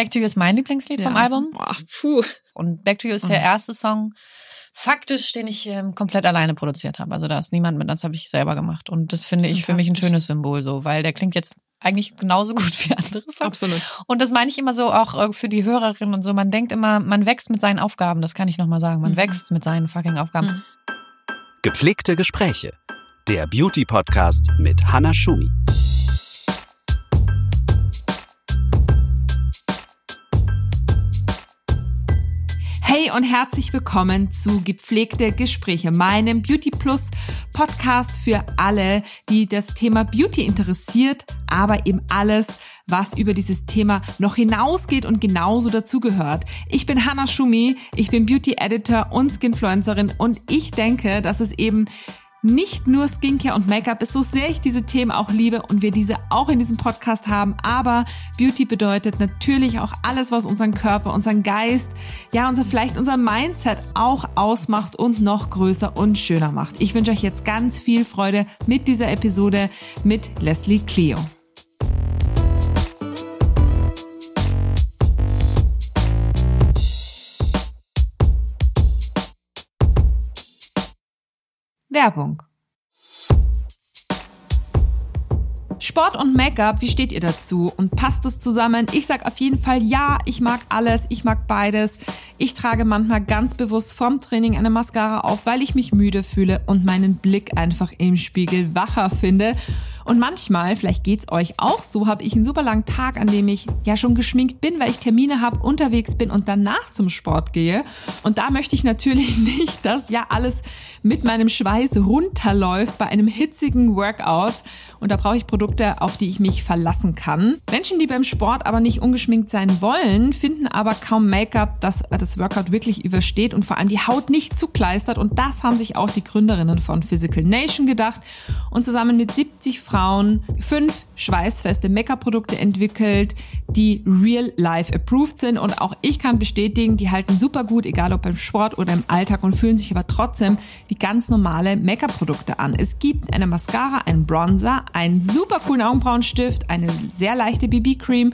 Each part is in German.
Back to You ist mein Lieblingslied ja. vom Album. Boah, puh. Und Back to You ist der mhm. erste Song, faktisch, den ich ähm, komplett alleine produziert habe. Also da ist niemand mit, das habe ich selber gemacht. Und das finde ich für mich ein schönes Symbol so, weil der klingt jetzt eigentlich genauso gut wie andere Songs. Absolut. Und das meine ich immer so auch äh, für die Hörerinnen und so. Man denkt immer, man wächst mit seinen Aufgaben. Das kann ich nochmal sagen. Man mhm. wächst mit seinen fucking Aufgaben. Mhm. Gepflegte Gespräche. Der Beauty Podcast mit Hannah Schumi. Hey und herzlich willkommen zu Gepflegte Gespräche, meinem Beauty Plus Podcast für alle, die das Thema Beauty interessiert, aber eben alles, was über dieses Thema noch hinausgeht und genauso dazugehört. Ich bin Hannah Schumi, ich bin Beauty Editor und Skinfluencerin und ich denke, dass es eben nicht nur Skincare und Make-up ist, so sehr ich diese Themen auch liebe und wir diese auch in diesem Podcast haben, aber Beauty bedeutet natürlich auch alles, was unseren Körper, unseren Geist, ja, unser, vielleicht unser Mindset auch ausmacht und noch größer und schöner macht. Ich wünsche euch jetzt ganz viel Freude mit dieser Episode mit Leslie Clio. Werbung. Sport und Make-up, wie steht ihr dazu? Und passt es zusammen? Ich sag auf jeden Fall ja, ich mag alles, ich mag beides. Ich trage manchmal ganz bewusst vom Training eine Mascara auf, weil ich mich müde fühle und meinen Blick einfach im Spiegel wacher finde. Und manchmal, vielleicht geht's euch auch so, habe ich einen super langen Tag, an dem ich ja schon geschminkt bin, weil ich Termine habe, unterwegs bin und danach zum Sport gehe. Und da möchte ich natürlich nicht, dass ja alles mit meinem Schweiß runterläuft bei einem hitzigen Workout. Und da brauche ich Produkte, auf die ich mich verlassen kann. Menschen, die beim Sport aber nicht ungeschminkt sein wollen, finden aber kaum Make-up, das das Workout wirklich übersteht und vor allem die Haut nicht zukleistert. Und das haben sich auch die Gründerinnen von Physical Nation gedacht und zusammen mit 70 Frauen fünf schweißfeste Make-up-Produkte entwickelt, die real life approved sind. Und auch ich kann bestätigen, die halten super gut, egal ob beim Sport oder im Alltag und fühlen sich aber trotzdem wie ganz normale Make-up-Produkte an. Es gibt eine Mascara, einen Bronzer, einen super coolen Augenbrauenstift, eine sehr leichte BB-Cream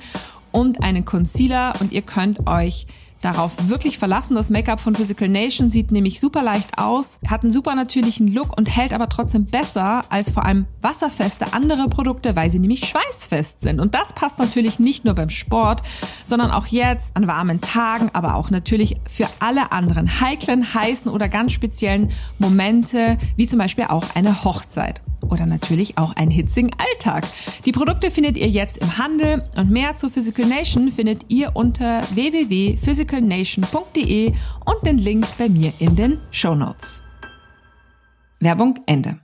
und einen Concealer und ihr könnt euch darauf wirklich verlassen. Das Make-up von Physical Nation sieht nämlich super leicht aus, hat einen super natürlichen Look und hält aber trotzdem besser als vor allem wasserfeste andere Produkte, weil sie nämlich schweißfest sind. Und das passt natürlich nicht nur beim Sport, sondern auch jetzt an warmen Tagen, aber auch natürlich für alle anderen heiklen, heißen oder ganz speziellen Momente, wie zum Beispiel auch eine Hochzeit oder natürlich auch einen hitzigen Alltag. Die Produkte findet ihr jetzt im Handel und mehr zu Physical Nation findet ihr unter www.physicalnation.de und den Link bei mir in den Show Notes. Werbung Ende.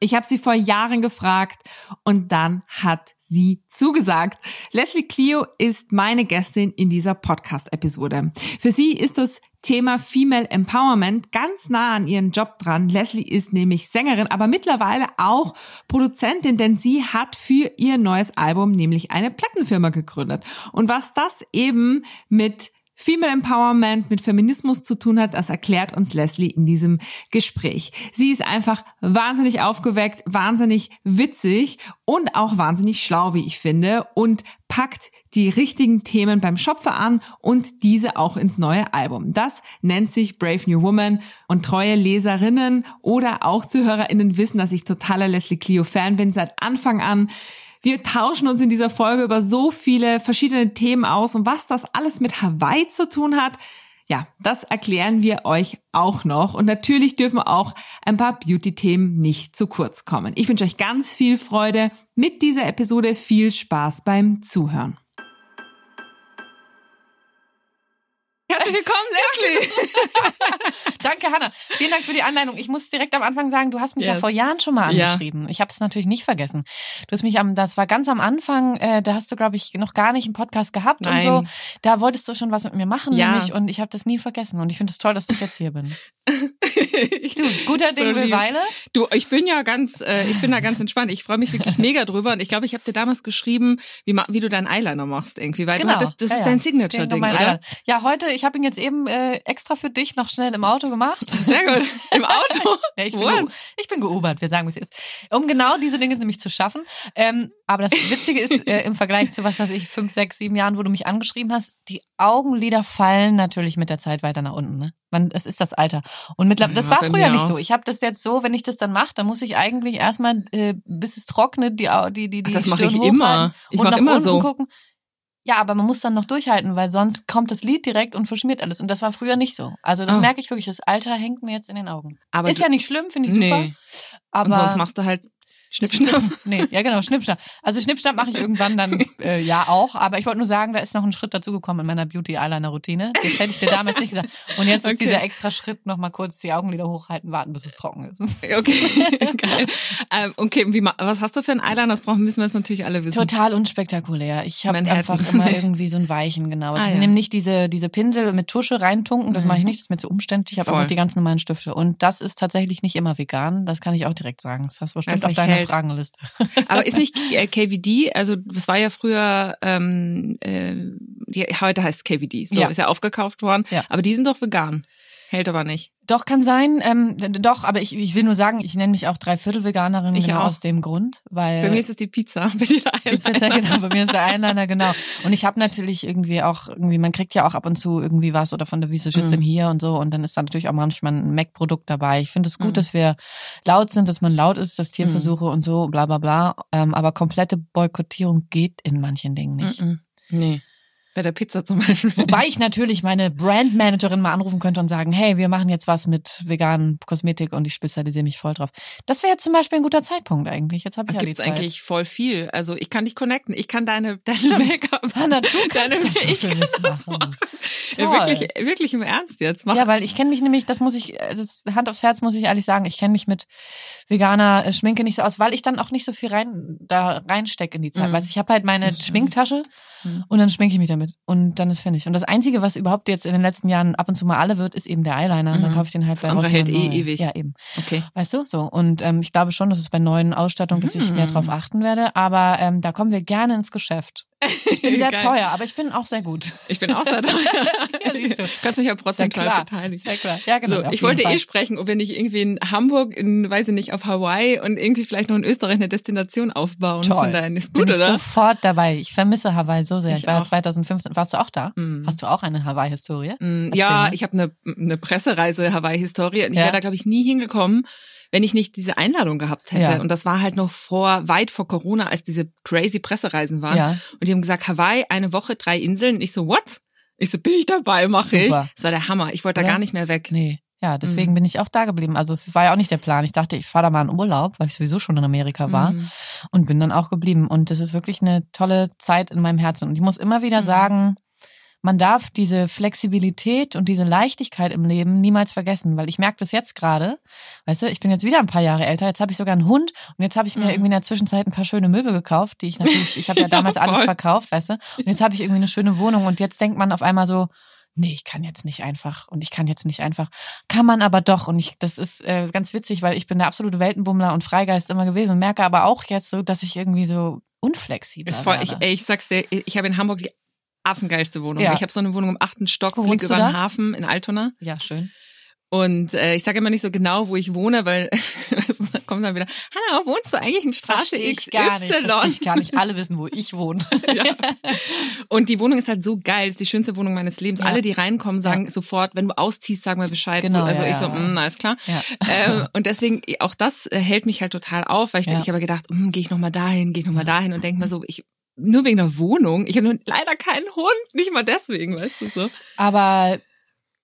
Ich habe sie vor Jahren gefragt und dann hat sie zugesagt. Leslie Clio ist meine Gästin in dieser Podcast-Episode. Für sie ist das Thema Female Empowerment ganz nah an ihren Job dran. Leslie ist nämlich Sängerin, aber mittlerweile auch Produzentin, denn sie hat für ihr neues Album nämlich eine Plattenfirma gegründet. Und was das eben mit Female Empowerment mit Feminismus zu tun hat, das erklärt uns Leslie in diesem Gespräch. Sie ist einfach wahnsinnig aufgeweckt, wahnsinnig witzig und auch wahnsinnig schlau, wie ich finde, und packt die richtigen Themen beim Schopfer an und diese auch ins neue Album. Das nennt sich Brave New Woman und treue Leserinnen oder auch Zuhörerinnen wissen, dass ich totaler Leslie Clio Fan bin seit Anfang an. Wir tauschen uns in dieser Folge über so viele verschiedene Themen aus und was das alles mit Hawaii zu tun hat. Ja, das erklären wir euch auch noch. Und natürlich dürfen auch ein paar Beauty-Themen nicht zu kurz kommen. Ich wünsche euch ganz viel Freude mit dieser Episode. Viel Spaß beim Zuhören. Herzlich willkommen, Leslie. Danke, Hanna. Vielen Dank für die Anleitung. Ich muss direkt am Anfang sagen, du hast mich yes. ja vor Jahren schon mal angeschrieben. Ja. Ich habe es natürlich nicht vergessen. Du hast mich am, das war ganz am Anfang, äh, da hast du, glaube ich, noch gar nicht einen Podcast gehabt Nein. und so. Da wolltest du schon was mit mir machen, ja. nämlich, und ich habe das nie vergessen. Und ich finde es toll, dass ich jetzt hier bin. du, guter Ding So will. Weile. Du, ich bin ja ganz, äh, ich bin da ganz entspannt. Ich freue mich wirklich mega drüber. Und ich glaube, ich habe dir damals geschrieben, wie, wie du deinen Eyeliner machst irgendwie, weil du hattest, das Ja, ist dein Signature-Ding, oder? Eyeliner. Ja, heute, ich habe ihn jetzt eben äh, extra für dich noch schnell im Auto gemacht. Sehr gut. Im Auto. Ja, ich, bin ich bin geobert, wir sagen, wie es ist. Um genau diese Dinge nämlich zu schaffen. Ähm, aber das Witzige ist, äh, im Vergleich zu, was weiß ich, fünf, sechs, sieben Jahren, wo du mich angeschrieben hast, die Augenlider fallen natürlich mit der Zeit weiter nach unten. Ne? Man, es ist das Alter. Und mittlerweile, das Ja, war früher nicht so. Ich habe das jetzt so, wenn ich das dann mache, dann muss ich eigentlich erstmal, äh, bis es trocknet, die, die, die, die Ach, das mach Stirn ich immer. Ich und mach nach immer so. gucken. Ja, aber man muss dann noch durchhalten, weil sonst kommt das Lied direkt und verschmiert alles. Und das war früher nicht so. Also das Ah. merke ich wirklich, das Alter hängt mir jetzt in den Augen. Aber ist ja nicht schlimm, finde ich super. Nee. Aber Und sonst machst du halt Schnipp, schnapp. nee, ja genau, Schnippschnapp. Also Schnippschnapp mache ich irgendwann dann äh, ja auch, aber ich wollte nur sagen, da ist noch ein Schritt dazugekommen in meiner Beauty Eyeliner Routine. Das hätte ich dir damals nicht gesagt. Und jetzt ist Okay. dieser extra Schritt noch mal kurz die Augenlider hochhalten, warten, bis es trocken ist. Okay, geil. Ähm, okay, wie, was hast du für einen Eyeliner? Das brauchen, müssen wir jetzt natürlich alle wissen. Total unspektakulär. Ich habe einfach immer irgendwie so einen weichen, genau. Also Ah, ich ja. nehme nicht diese diese Pinsel mit Tusche reintunken, das mache ich nicht, das ist mir zu umständlich. Ich habe einfach die ganz normalen Stifte und das ist tatsächlich nicht immer vegan, das kann ich auch direkt sagen. Das hast du bestimmt auf deiner hält. Fragenliste. Aber ist nicht äh, KVD, also das war ja früher, ähm, äh, die, heute heißt KVD, so Ja. ist ja aufgekauft worden. Ja. Aber die sind doch vegan. Hält aber nicht. Doch, kann sein. Ähm, doch, aber ich, ich will nur sagen, ich nenne mich auch Dreiviertel-Veganerin Ich genau auch. aus dem Grund, weil Bei mir ist es die Pizza, bei dir der Eyeliner. genau, bei mir ist der Eyeliner, genau. Und ich habe natürlich irgendwie auch, irgendwie, man kriegt ja auch ab und zu irgendwie was oder von der Visagistin Mhm. hier und so und dann ist da natürlich auch manchmal ein Mac-Produkt dabei. Ich finde es gut, Mhm. dass wir laut sind, dass man laut ist, dass Tierversuche und so, bla bla bla. Ähm, aber komplette Boykottierung geht in manchen Dingen nicht. Mhm. Nee. Bei der Pizza zum Beispiel. Wobei ich natürlich meine Brandmanagerin mal anrufen könnte und sagen, hey, wir machen jetzt was mit veganen Kosmetik und ich spezialisiere mich voll drauf. Das wäre jetzt zum Beispiel ein guter Zeitpunkt eigentlich. Jetzt habe ich ja die Gibt's Zeit. eigentlich voll viel. Also ich kann dich connecten. Ich kann deine, deine. Make-up. Hanna, du deine, das ich kann das machen. machen. Ja, wirklich, wirklich im Ernst jetzt. Mach. Ja, weil ich kenne mich nämlich, das muss ich, also Hand aufs Herz muss ich ehrlich sagen, ich kenne mich mit veganer äh, Schminke nicht so aus, weil ich dann auch nicht so viel rein da reinstecke in die Zeit. Mhm. Weißt, ich habe halt meine Schminktasche Mhm. und dann schminke ich mich damit und dann ist fertig. Und das Einzige, was überhaupt jetzt in den letzten Jahren ab und zu mal alle wird, ist eben der Eyeliner. Und dann Mhm. kaufe ich den halt Das bei Rossmann hält eh ewig. Ja, eben. Okay. Weißt du, so. Und ähm, ich glaube schon, dass es bei neuen Ausstattungen, dass ich mehr Mhm. drauf achten werde. Aber ähm, da kommen wir gerne ins Geschäft. Ich bin sehr Geil. teuer, aber ich bin auch sehr gut. Ich bin auch sehr teuer. Ja, siehst du. Kannst mich ja prozentual beteiligen. Sehr klar. Ja, genau. So, ich wollte Fall. eh sprechen, ob wir nicht irgendwie in Hamburg, in, weiß ich nicht, auf Hawaii und irgendwie vielleicht noch in Österreich eine Destination aufbauen. Toll. Von daher ist Bin gut, ich oder? sofort dabei. Ich vermisse Hawaii so sehr. Ich, Ich war auch. 2015. Warst du auch da? Mhm. Hast du auch eine Hawaii-Historie? Mm, Ja, ich habe eine, eine Pressereise Hawaii-Historie und ich Ja. wäre da, glaube ich, nie hingekommen, wenn ich nicht diese Einladung gehabt hätte. Ja. Und das war halt noch vor, weit vor Corona, als diese crazy Pressereisen waren. Ja. Und die haben gesagt, Hawaii, eine Woche, drei Inseln. Und ich so, what? Ich so, bin ich dabei, mache ich. Das war der Hammer. Ich wollte da gar nicht mehr weg. Nee. Ja, Mhm. deswegen bin ich auch da geblieben. Also es war ja auch nicht der Plan. Ich dachte, ich fahre da mal in Urlaub, weil ich sowieso schon in Amerika war Mhm. und bin dann auch geblieben. Und das ist wirklich eine tolle Zeit in meinem Herzen. Und ich muss immer wieder Mhm. sagen, man darf diese Flexibilität und diese Leichtigkeit im Leben niemals vergessen, weil ich merke das jetzt gerade. Weißt du, ich bin jetzt wieder ein paar Jahre älter, jetzt habe ich sogar einen Hund und jetzt habe ich mir Mhm. irgendwie in der Zwischenzeit ein paar schöne Möbel gekauft, die ich natürlich, ich habe ja damals alles voll. verkauft, weißt du, und jetzt habe ich irgendwie eine schöne Wohnung und jetzt denkt man auf einmal so, nee, ich kann jetzt nicht einfach und ich kann jetzt nicht einfach. Kann man aber doch und ich, das ist äh, ganz witzig, weil ich bin der absolute Weltenbummler und Freigeist immer gewesen und merke aber auch jetzt so, dass ich irgendwie so unflexibel werde. ich, ich sag's dir, ich habe in Hamburg die affengeilste Wohnung. Ja. Ich habe so eine Wohnung im achten Stock, Wo Blick über den? Hafen in Altona. ja, schön. Und äh, ich sage immer nicht so genau, wo ich wohne, weil es kommt dann wieder, Hanna, wohnst du eigentlich in Straße Verstehe ich gar nicht. Ich gar nicht. Alle wissen, wo ich wohne. ja. Und die Wohnung ist halt so geil, ist die schönste Wohnung meines Lebens. Ja. Alle, die reinkommen, sagen sofort, wenn du ausziehst, sag mal Bescheid. Genau, also ja, ich so, ja. mm, alles klar. Ja. Ähm, und deswegen, auch das äh, hält mich halt total auf, weil ich, Ja. ich habe gedacht, mm, gehe ich nochmal dahin, gehe ich nochmal dahin und denke mir so, ich nur wegen der Wohnung. Ich habe nur leider keinen Hund, nicht mal deswegen, weißt du so. Aber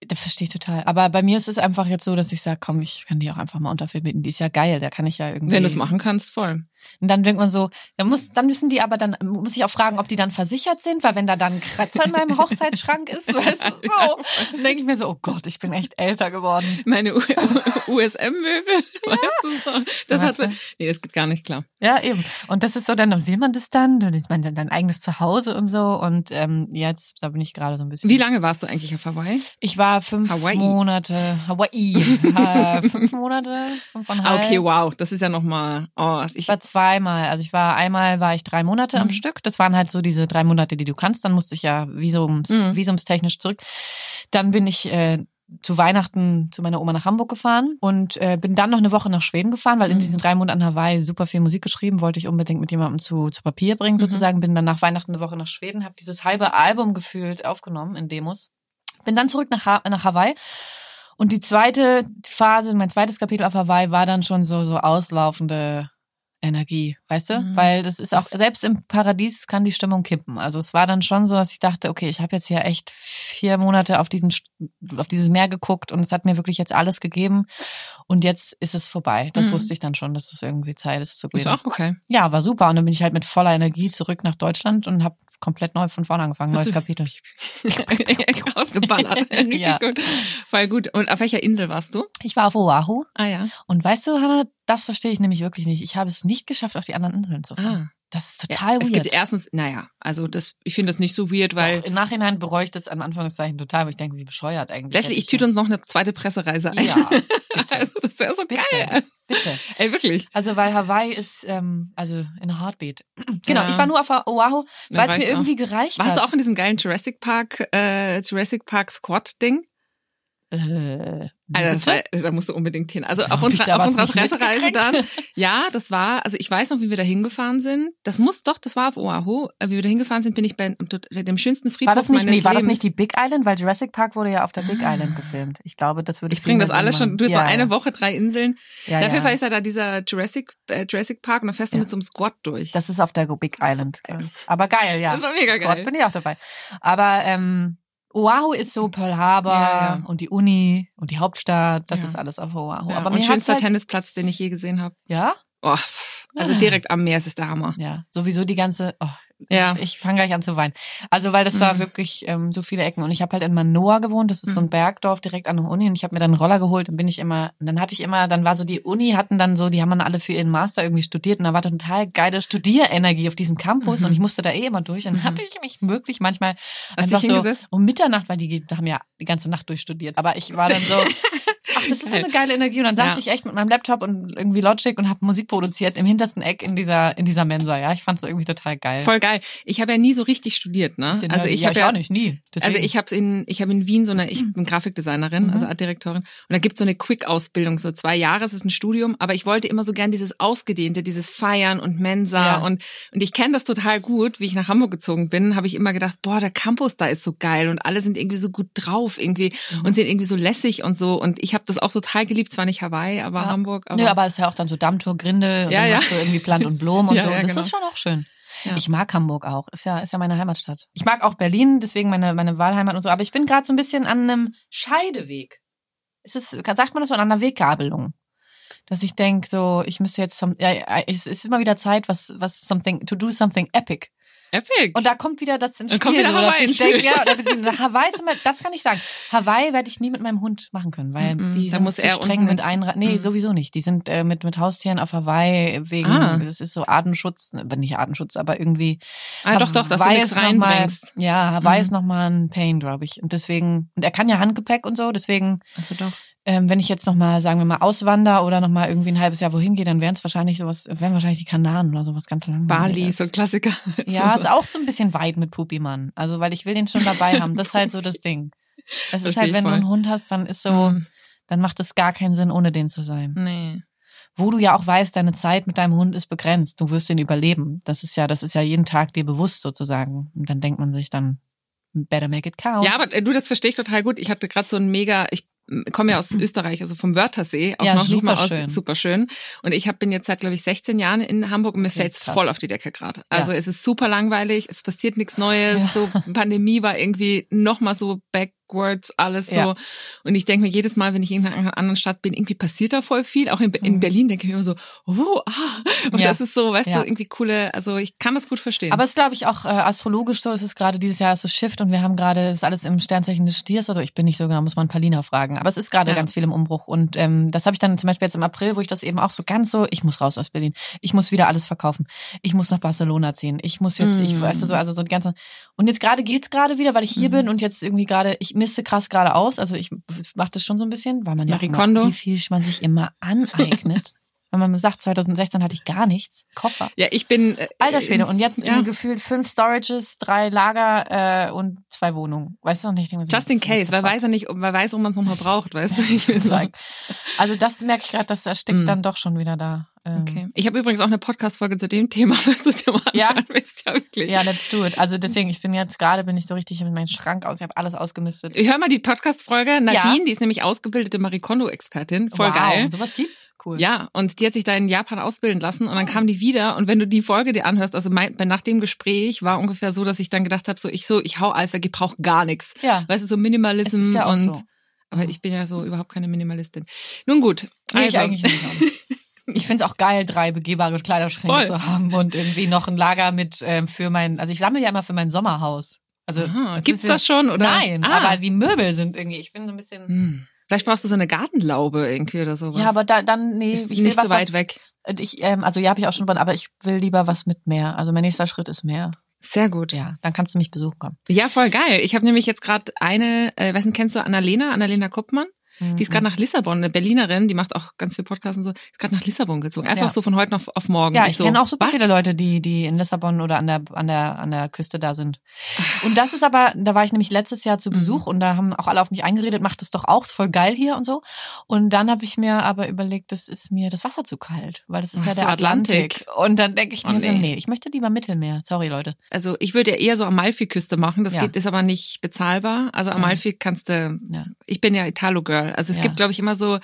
das verstehe ich total. Aber bei mir ist es einfach jetzt so, dass ich sage, komm, ich kann die auch einfach mal unterverbieten. Die ist ja geil, da kann ich ja irgendwie. Wenn du es machen kannst, voll. Und dann denkt man so, dann muss, dann müssen die aber dann, muss ich auch fragen, ob die dann versichert sind, weil wenn da dann ein Kratzer in meinem Hochzeitsschrank ist, weißt du, so, dann denke ich mir so, oh Gott, ich bin echt älter geworden. Meine USM-Möbel, weißt du so. Das hat, du? nee, das geht gar nicht klar. Ja, eben. Und das ist so, dann dann will man das dann, dann ist man dann dein eigenes Zuhause und so. Und ähm, jetzt, da bin ich gerade so ein bisschen. Wie lange warst du eigentlich auf Hawaii? Ich war fünf Hawaii. Monate, Hawaii, äh, fünf Monate, fünfeinhalb. Ah, okay, wow, das ist ja nochmal, oh, ich, Ich war zweimal. Also ich war einmal war ich drei Monate am Mhm. Stück. Das waren halt so diese drei Monate, die du kannst. Dann musste ich ja visums, Mhm. visumstechnisch zurück. Dann bin ich äh, zu Weihnachten zu meiner Oma nach Hamburg gefahren und äh, bin dann noch eine Woche nach Schweden gefahren, weil in Mhm. diesen drei Monaten Hawaii super viel Musik geschrieben, wollte ich unbedingt mit jemandem zu, zu Papier bringen Mhm. sozusagen. Bin dann nach Weihnachten eine Woche nach Schweden, habe dieses halbe Album gefühlt aufgenommen in Demos. Bin dann zurück nach, ha nach Hawaii. Und die zweite Phase, mein zweites Kapitel auf Hawaii war dann schon so, so auslaufende Energie, weißt du? Mhm. Weil das ist auch, selbst im Paradies kann die Stimmung kippen. Also es war dann schon so, dass ich dachte, okay, ich habe jetzt hier echt vier Monate auf diesen, auf dieses Meer geguckt und es hat mir wirklich jetzt alles gegeben. Und jetzt ist es vorbei. Das Mhm. wusste ich dann schon, dass es irgendwie Zeit ist zu ist gehen. auch okay. Ja, war super. Und dann bin ich halt mit voller Energie zurück nach Deutschland und habe komplett neu von vorne angefangen, neues Kapitel. Rausgeballert. Ja. gut. Voll gut. Und auf welcher Insel warst du? Ich war auf Oahu Ah ja. und weißt du, Hannah, das verstehe ich nämlich wirklich nicht. Ich habe es nicht geschafft, auf die anderen Inseln zu fahren. Ah. Das ist total ja, Es weird. gibt erstens, naja, also das, ich finde das nicht so weird, weil Doch, im Nachhinein bereue ich das an Anführungszeichen total, weil ich denke, wie bescheuert eigentlich. Leslie, ich tüte uns noch eine zweite Pressereise ein. Ja, bitte. also das wäre so Bitte. geil. Bitte. Ey, wirklich. Also, weil Hawaii ist, ähm, also in a heartbeat. Genau, Ja. ich war nur auf Oahu, weil es mir irgendwie gereicht Warst hat. du auch in diesem geilen Jurassic Park, äh, Jurassic Park Squad Ding? Äh, Also das war, da musst du unbedingt hin. Also auf ich unserer, auf unserer Pressereise dann. Ja, das war, also ich weiß noch, wie wir da hingefahren sind. Das muss doch, das war auf Oahu. Äh, Wie wir da hingefahren sind, bin ich bei dem schönsten Friedhof war das nicht, meines nee, war das nicht die Big Island? Weil Jurassic Park wurde ja auf der Big Island gefilmt. Ich glaube, das würde ich bringe das alles schon, du hast so ja, eine ja. Woche, drei Inseln. Ja, Dafür ja. ist ja da dieser Jurassic, äh, Jurassic Park und dann fährst du Ja. mit so einem Squad durch. Das ist auf der Big Island. geil. ich. Aber geil, ja. Das war mega Squad geil. bin ich auch dabei. Aber ähm, Oahu ist so Pearl Harbor Ja, ja. und die Uni und die Hauptstadt. Das Ja. ist alles auf Oahu. Aber und schönster halt, Tennisplatz, den ich je gesehen habe. Ja? Oh, also direkt am Meer, es ist der Hammer. Ja, sowieso die ganze. Oh, Ja. Ich fange gleich an zu weinen. Also weil das war Mhm. wirklich ähm, so viele Ecken und ich habe halt in Manoa gewohnt. Das ist so ein Mhm. Bergdorf direkt an der Uni und ich habe mir dann einen Roller geholt und bin ich immer. Und dann habe ich immer, dann war so die Uni hatten dann so, die haben dann alle für ihren Master irgendwie studiert und da war total geile Studierenergie auf diesem Campus Mhm. und ich musste da eh immer durch. Und dann Mhm. habe ich mich wirklich manchmal Hast einfach so um Mitternacht, weil die haben ja die ganze Nacht durchstudiert. Aber ich war dann so. Ach, das ist so eine geile Energie. Und dann saß Ja. ich echt mit meinem Laptop und irgendwie Logic und habe Musik produziert im hintersten Eck in dieser, in dieser Mensa. Ja, ich fand es irgendwie total geil. Voll geil. Ich habe ja nie so richtig studiert, ne? Bisschen Also ich ja, habe ja auch nicht, nie. Deswegen. Also ich habe in ich habe in Wien so eine ich bin Grafikdesignerin, Mhm. also Artdirektorin und da gibt's so eine Quick Ausbildung, so zwei Jahre, es ist ein Studium, aber ich wollte immer so gern dieses ausgedehnte, dieses Feiern und Mensa Ja. und und ich kenne das total gut, wie ich nach Hamburg gezogen bin, habe ich immer gedacht, boah, der Campus da ist so geil und alle sind irgendwie so gut drauf irgendwie Mhm. und sind irgendwie so lässig und so und ich habe das auch total geliebt, zwar nicht Hawaii, aber Ja. Hamburg, aber, Nö, aber es ist ja auch dann so Dammtour, Grinde und Ja, dann ja. hast du irgendwie Plant und Blumen und Ja, so. das genau. ist schon auch schön. Ja. Ich mag Hamburg auch. Ist ja, ist ja meine Heimatstadt. Ich mag auch Berlin, deswegen meine, meine Wahlheimat und so. Aber ich bin gerade so ein bisschen an einem Scheideweg. Es ist, sagt man das so, an einer Weggabelung. Dass ich denk so, ich müsste jetzt zum, ja, ja, es ist immer wieder Zeit, was, was something, to do something epic. Epic. Und da kommt wieder das ins Spiel. kommt wieder so, Hawaii ins Spiel. ja, oder Hawaii zum Beispiel, das kann ich sagen. Hawaii werde ich nie mit meinem Hund machen können, weil Mhm, die da sind muss zu er streng mit Einreisen. Nee, Mhm. sowieso nicht. Die sind äh, mit, mit Haustieren auf Hawaii wegen, Ah. das ist so Artenschutz, nicht Artenschutz, aber irgendwie. ah, doch, doch, dass du Hawaii nichts ist noch mal- reinbringst. Ja, Hawaii Mhm. ist nochmal ein Pain, glaube ich. Und deswegen, und er kann ja Handgepäck und so, deswegen, Also doch. Ähm, wenn ich jetzt nochmal, sagen wir mal, auswander oder nochmal irgendwie ein halbes Jahr wohin gehe, dann wären es wahrscheinlich sowas, wären wahrscheinlich die Kanaren oder sowas ganz lang. Bali, so ein Klassiker. Ja, ist auch so ein bisschen weit mit Pupi-Mann. Also, weil ich will den schon dabei haben. Das ist halt so das Ding. Es ist Versteh halt, wenn du einen Hund hast, dann ist so, Mhm. dann macht es gar keinen Sinn, ohne den zu sein. Nee. Wo du ja auch weißt, deine Zeit mit deinem Hund ist begrenzt. Du wirst ihn überleben. Das ist ja, das ist ja jeden Tag dir bewusst sozusagen. Und dann denkt man sich dann, better make it count. Ja, aber äh, du, das verstehe ich total gut. Ich hatte gerade so ein mega, ich komme ja aus Österreich, also vom Wörthersee, auch Ja, noch nicht mal aus superschön. super schön. Und ich hab, bin jetzt seit, glaube ich, 16 Jahren in Hamburg und mir fällt's krass. voll auf die Decke gerade. Also Ja. es ist super langweilig, es passiert nichts Neues. Ja. So Pandemie war irgendwie noch mal so back Squirts, alles so. Ja. Und ich denke mir jedes Mal, wenn ich in einer anderen Stadt bin, irgendwie passiert da voll viel. Auch in, in Berlin denke ich mir immer so, oh, ah. Und Mhm. Ja. das ist so, weißt Ja. du, irgendwie coole, also ich kann das gut verstehen. Aber es ist, glaube ich, auch äh, astrologisch so. Es ist gerade dieses Jahr ist so Shift und wir haben gerade, ist alles im Sternzeichen des Stiers. Also ich bin nicht so genau, muss man Palina fragen. Aber es ist gerade ganz viel im Umbruch. Und ähm, das habe ich dann zum Beispiel jetzt im April, wo ich das eben auch so ganz so, ich muss raus aus Berlin. Ich muss wieder alles verkaufen. Ich muss nach Barcelona ziehen. Ich muss jetzt, ich Mm. weißt du so, also so die ganze. Und jetzt gerade geht's gerade wieder, weil ich hier Mhm. bin und jetzt irgendwie gerade, ich misste krass gerade aus. Also ich mache das schon so ein bisschen, weil man ja immer, wie viel man sich immer aneignet. Wenn man sagt, 2016 hatte ich gar nichts. Koffer. ja, ich bin. Äh, Alter Schwede. Und jetzt ja. gefühlt fünf Storages, drei Lager äh, und zwei Wohnungen. Weißt du noch nicht? Ich so, Just in case, wer weiß ja nicht, wer weiß, ob man es nochmal braucht, weißt du? Ich will sagen. Also das merke ich gerade, das erstickt Mm. dann doch schon wieder da. Ähm, Okay. Ich habe übrigens auch eine Podcast-Folge zu dem Thema, falls du dir mal Ja? anhören. Ja, wirklich. Ja, let's do it. Also deswegen, ich bin jetzt gerade, bin ich so richtig mit meinem Schrank aus. Ich habe alles ausgemistet. Ich hör mal die Podcast-Folge. Nadine, Ja. die ist nämlich ausgebildete Marie Kondo-Expertin. Voll wow, geil. Sowas gibt's? Cool. Ja, und die hat sich da in Japan ausbilden lassen und dann kam die wieder und wenn du die Folge dir anhörst, also mein, nach dem Gespräch war ungefähr so, dass ich dann gedacht habe, so ich so, ich hau alles weg, ich brauche gar nichts. Ja. Weißt du, so Minimalism ja auch und so. aber ich bin ja so überhaupt keine Minimalistin. Nun gut, Nee, ich also, eigentlich nicht. Ich find's auch geil, drei begehbare Kleiderschränke Voll. zu haben und irgendwie noch ein Lager mit ähm, für mein, also ich sammle ja immer für mein Sommerhaus. Also Aha, es gibt's ja- das schon oder? Nein, Ah. aber die Möbel sind irgendwie, ich bin so ein bisschen. Hm. Vielleicht brauchst du so eine Gartenlaube irgendwie oder sowas. Ja, aber da, dann, nee, ist ich nicht was, so weit was, weg. Ich, ähm, also ja, habe ich auch schon, aber ich will lieber was mit mehr. Also mein nächster Schritt ist mehr. Sehr gut. Ja, dann kannst du mich besuchen kommen. Ja, voll geil. Ich habe nämlich jetzt gerade eine, äh, du, kennst du Annalena, Annalena Koppmann? Die ist gerade nach Lissabon, eine Berlinerin, die macht auch ganz viel Podcasts und so, ist gerade nach Lissabon gezogen. Einfach Ja. so von heute auf, auf morgen. Ja, Und ich so, kenne auch super was? viele Leute, die, die in Lissabon oder an der, an der, an der Küste da sind. Und das ist aber, da war ich nämlich letztes Jahr zu Mhm. Besuch und da haben auch alle auf mich eingeredet, macht das doch auch, ist voll geil hier und so. Und dann habe ich mir aber überlegt, das ist mir das Wasser zu kalt, weil das ist Ach ja so, der Atlantik. Atlantik. Und dann denke ich Oh, mir so, nee. nee, ich möchte lieber Mittelmeer. Sorry, Leute. Also ich würde ja eher so Amalfi-Küste machen. Das Ja. geht, ist aber nicht bezahlbar. Also Amalfi kannst du. Ja. Ich bin ja Italo-Girl. Also es Ja. gibt, glaube ich, immer so.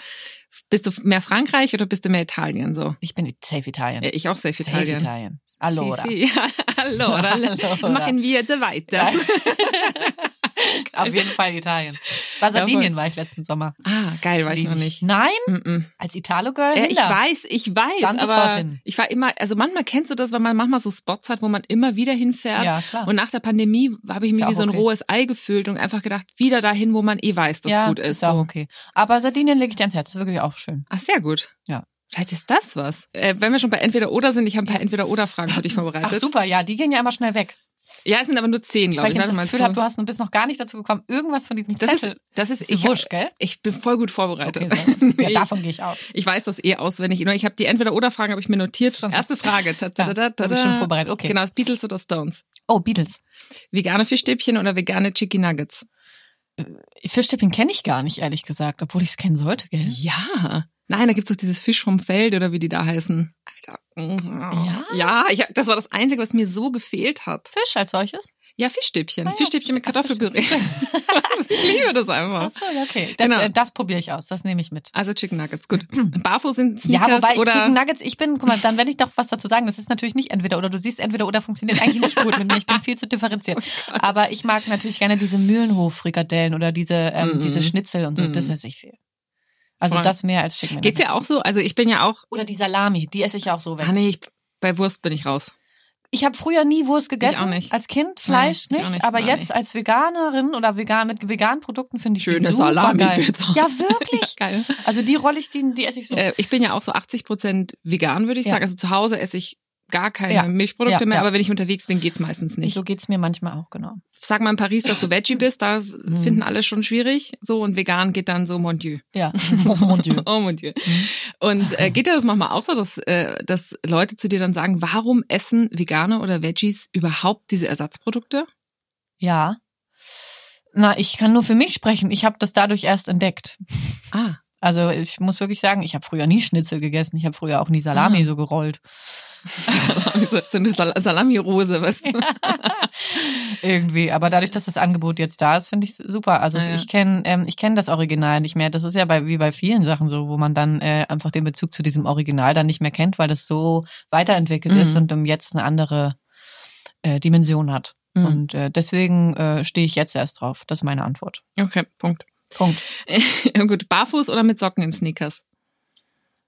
Bist du mehr Frankreich oder bist du mehr Italien so? Ich bin safe Italien. Ja, Ich auch safe safe Italien. Italien. Allora. Si, si. Allora. Allora. Machen wir jetzt weiter. Auf jeden Fall Italien. War Sardinien war ich letzten Sommer. Ah, geil, war ich noch nicht. Nein? Mm-mm. Als Italo-Girl? Ja, ich weiß, ich weiß, Dann aber hin. ich war immer, also manchmal kennst du das, wenn man manchmal so Spots hat, wo man immer wieder hinfährt. Ja, klar. Und nach der Pandemie habe ich mich ja wie so ein okay. rohes Ei gefühlt und einfach gedacht, wieder dahin, wo man eh weiß, dass ja, gut ist. auch so. okay. Aber Sardinien lege ich dir ans Herz. Ist wirklich auch schön. Ach, sehr gut. Ja. Vielleicht ist das was. Äh, wenn wir schon bei Entweder oder sind, ich habe ein paar Entweder oder Fragen für dich vorbereitet. Ach super, ja, die gehen ja immer schnell weg. Ja, es sind aber nur zehn, glaube Weil ich. ich Warte das Gefühl habe, du hast du bist noch gar nicht dazu gekommen, irgendwas von diesem das ist, Zettel. das ist, ist ich, wurscht, gell? ich bin voll gut vorbereitet. Okay, ja, davon gehe ich aus. ich weiß das eh auswendig. Nur Ich habe die Entweder-Oder-Fragen habe ich mir notiert. Schon. Erste Frage. Ta, ta, ta, ta, ich schon vorbereitet. Okay. Genau, Beatles oder Stones? Oh, Beatles. Vegane Fischstäbchen oder vegane Chicken Nuggets? Fischstäbchen kenne ich gar nicht, ehrlich gesagt, obwohl ich es kennen sollte, gell? Ja. Nein, da gibt's doch dieses Fisch vom Feld oder wie die da heißen. Alter. Ja? Ja, ich, das war das Einzige, was mir so gefehlt hat. Fisch als solches? Ja, Fischstäbchen. Ah ja, Fischstäbchen mit Kartoffelpüree. ich liebe das einfach. Ach so, okay. Das, Genau. äh, das probiere ich aus, das nehme ich mit. Also Chicken Nuggets, gut. Barfuß sind Sneakers Ja, wobei ich oder Chicken Nuggets, ich bin, guck mal, dann werde ich doch was dazu sagen. Das ist natürlich nicht entweder oder. Du siehst, entweder oder funktioniert eigentlich nicht gut mit mir. Ich bin viel zu differenziert. Oh Aber ich mag natürlich gerne diese Mühlenhof-Frikadellen oder diese, ähm, Mhm. diese Schnitzel und so. Mhm. Das esse ich viel. Also Voll. das mehr als Chicken Nuggets. Geht's ja auch so? Also ich bin ja auch. Oder die Salami, die esse ich auch so weg. Ah nee, ich, bei Wurst bin ich raus. Ich habe früher nie Wurst gegessen. auch nicht. Als Kind Fleisch Nein, ich nicht, nicht, aber nein. jetzt als Veganerin oder vegan mit veganen Produkten finde ich Schöne die super Salami-Pizza. geil. Ja, wirklich. Geil. Also die rolle ich, die, die esse ich so. Äh, ich bin ja auch so 80 Prozent vegan, würde ich Ja. sagen. Also zu Hause esse ich gar keine Ja. Milchprodukte Ja, mehr, ja. aber wenn ich unterwegs bin, geht's meistens nicht. so geht's mir manchmal auch, genau. Sag mal in Paris, dass du Veggie bist, das Mhm. finden alle schon schwierig. So und vegan geht dann so mon Dieu. Ja. Oh mon Dieu. Oh mon Dieu. Und äh, geht dir das manchmal auch so, dass, äh, dass Leute zu dir dann sagen, warum essen Veganer oder Veggies überhaupt diese Ersatzprodukte? Ja. Na, ich kann nur für mich sprechen. Ich habe das dadurch erst entdeckt. Ah, Also ich muss wirklich sagen, ich habe früher nie Schnitzel gegessen. Ich habe früher auch nie Salami Ah. so gerollt. so so eine Sal Salami-Rose, weißt du? Irgendwie. Aber dadurch, dass das Angebot jetzt da ist, finde ich super. Also ja. ich kenne ähm, ich kenn das Original nicht mehr. Das ist ja bei, wie bei vielen Sachen so, wo man dann äh, einfach den Bezug zu diesem Original dann nicht mehr kennt, weil das so weiterentwickelt Mhm. ist und um jetzt eine andere äh, Dimension hat. Hm. Und äh, deswegen äh, stehe ich jetzt erst drauf. Das ist meine Antwort. Okay, Punkt. Punkt. Gut, barfuß oder mit Socken in Sneakers?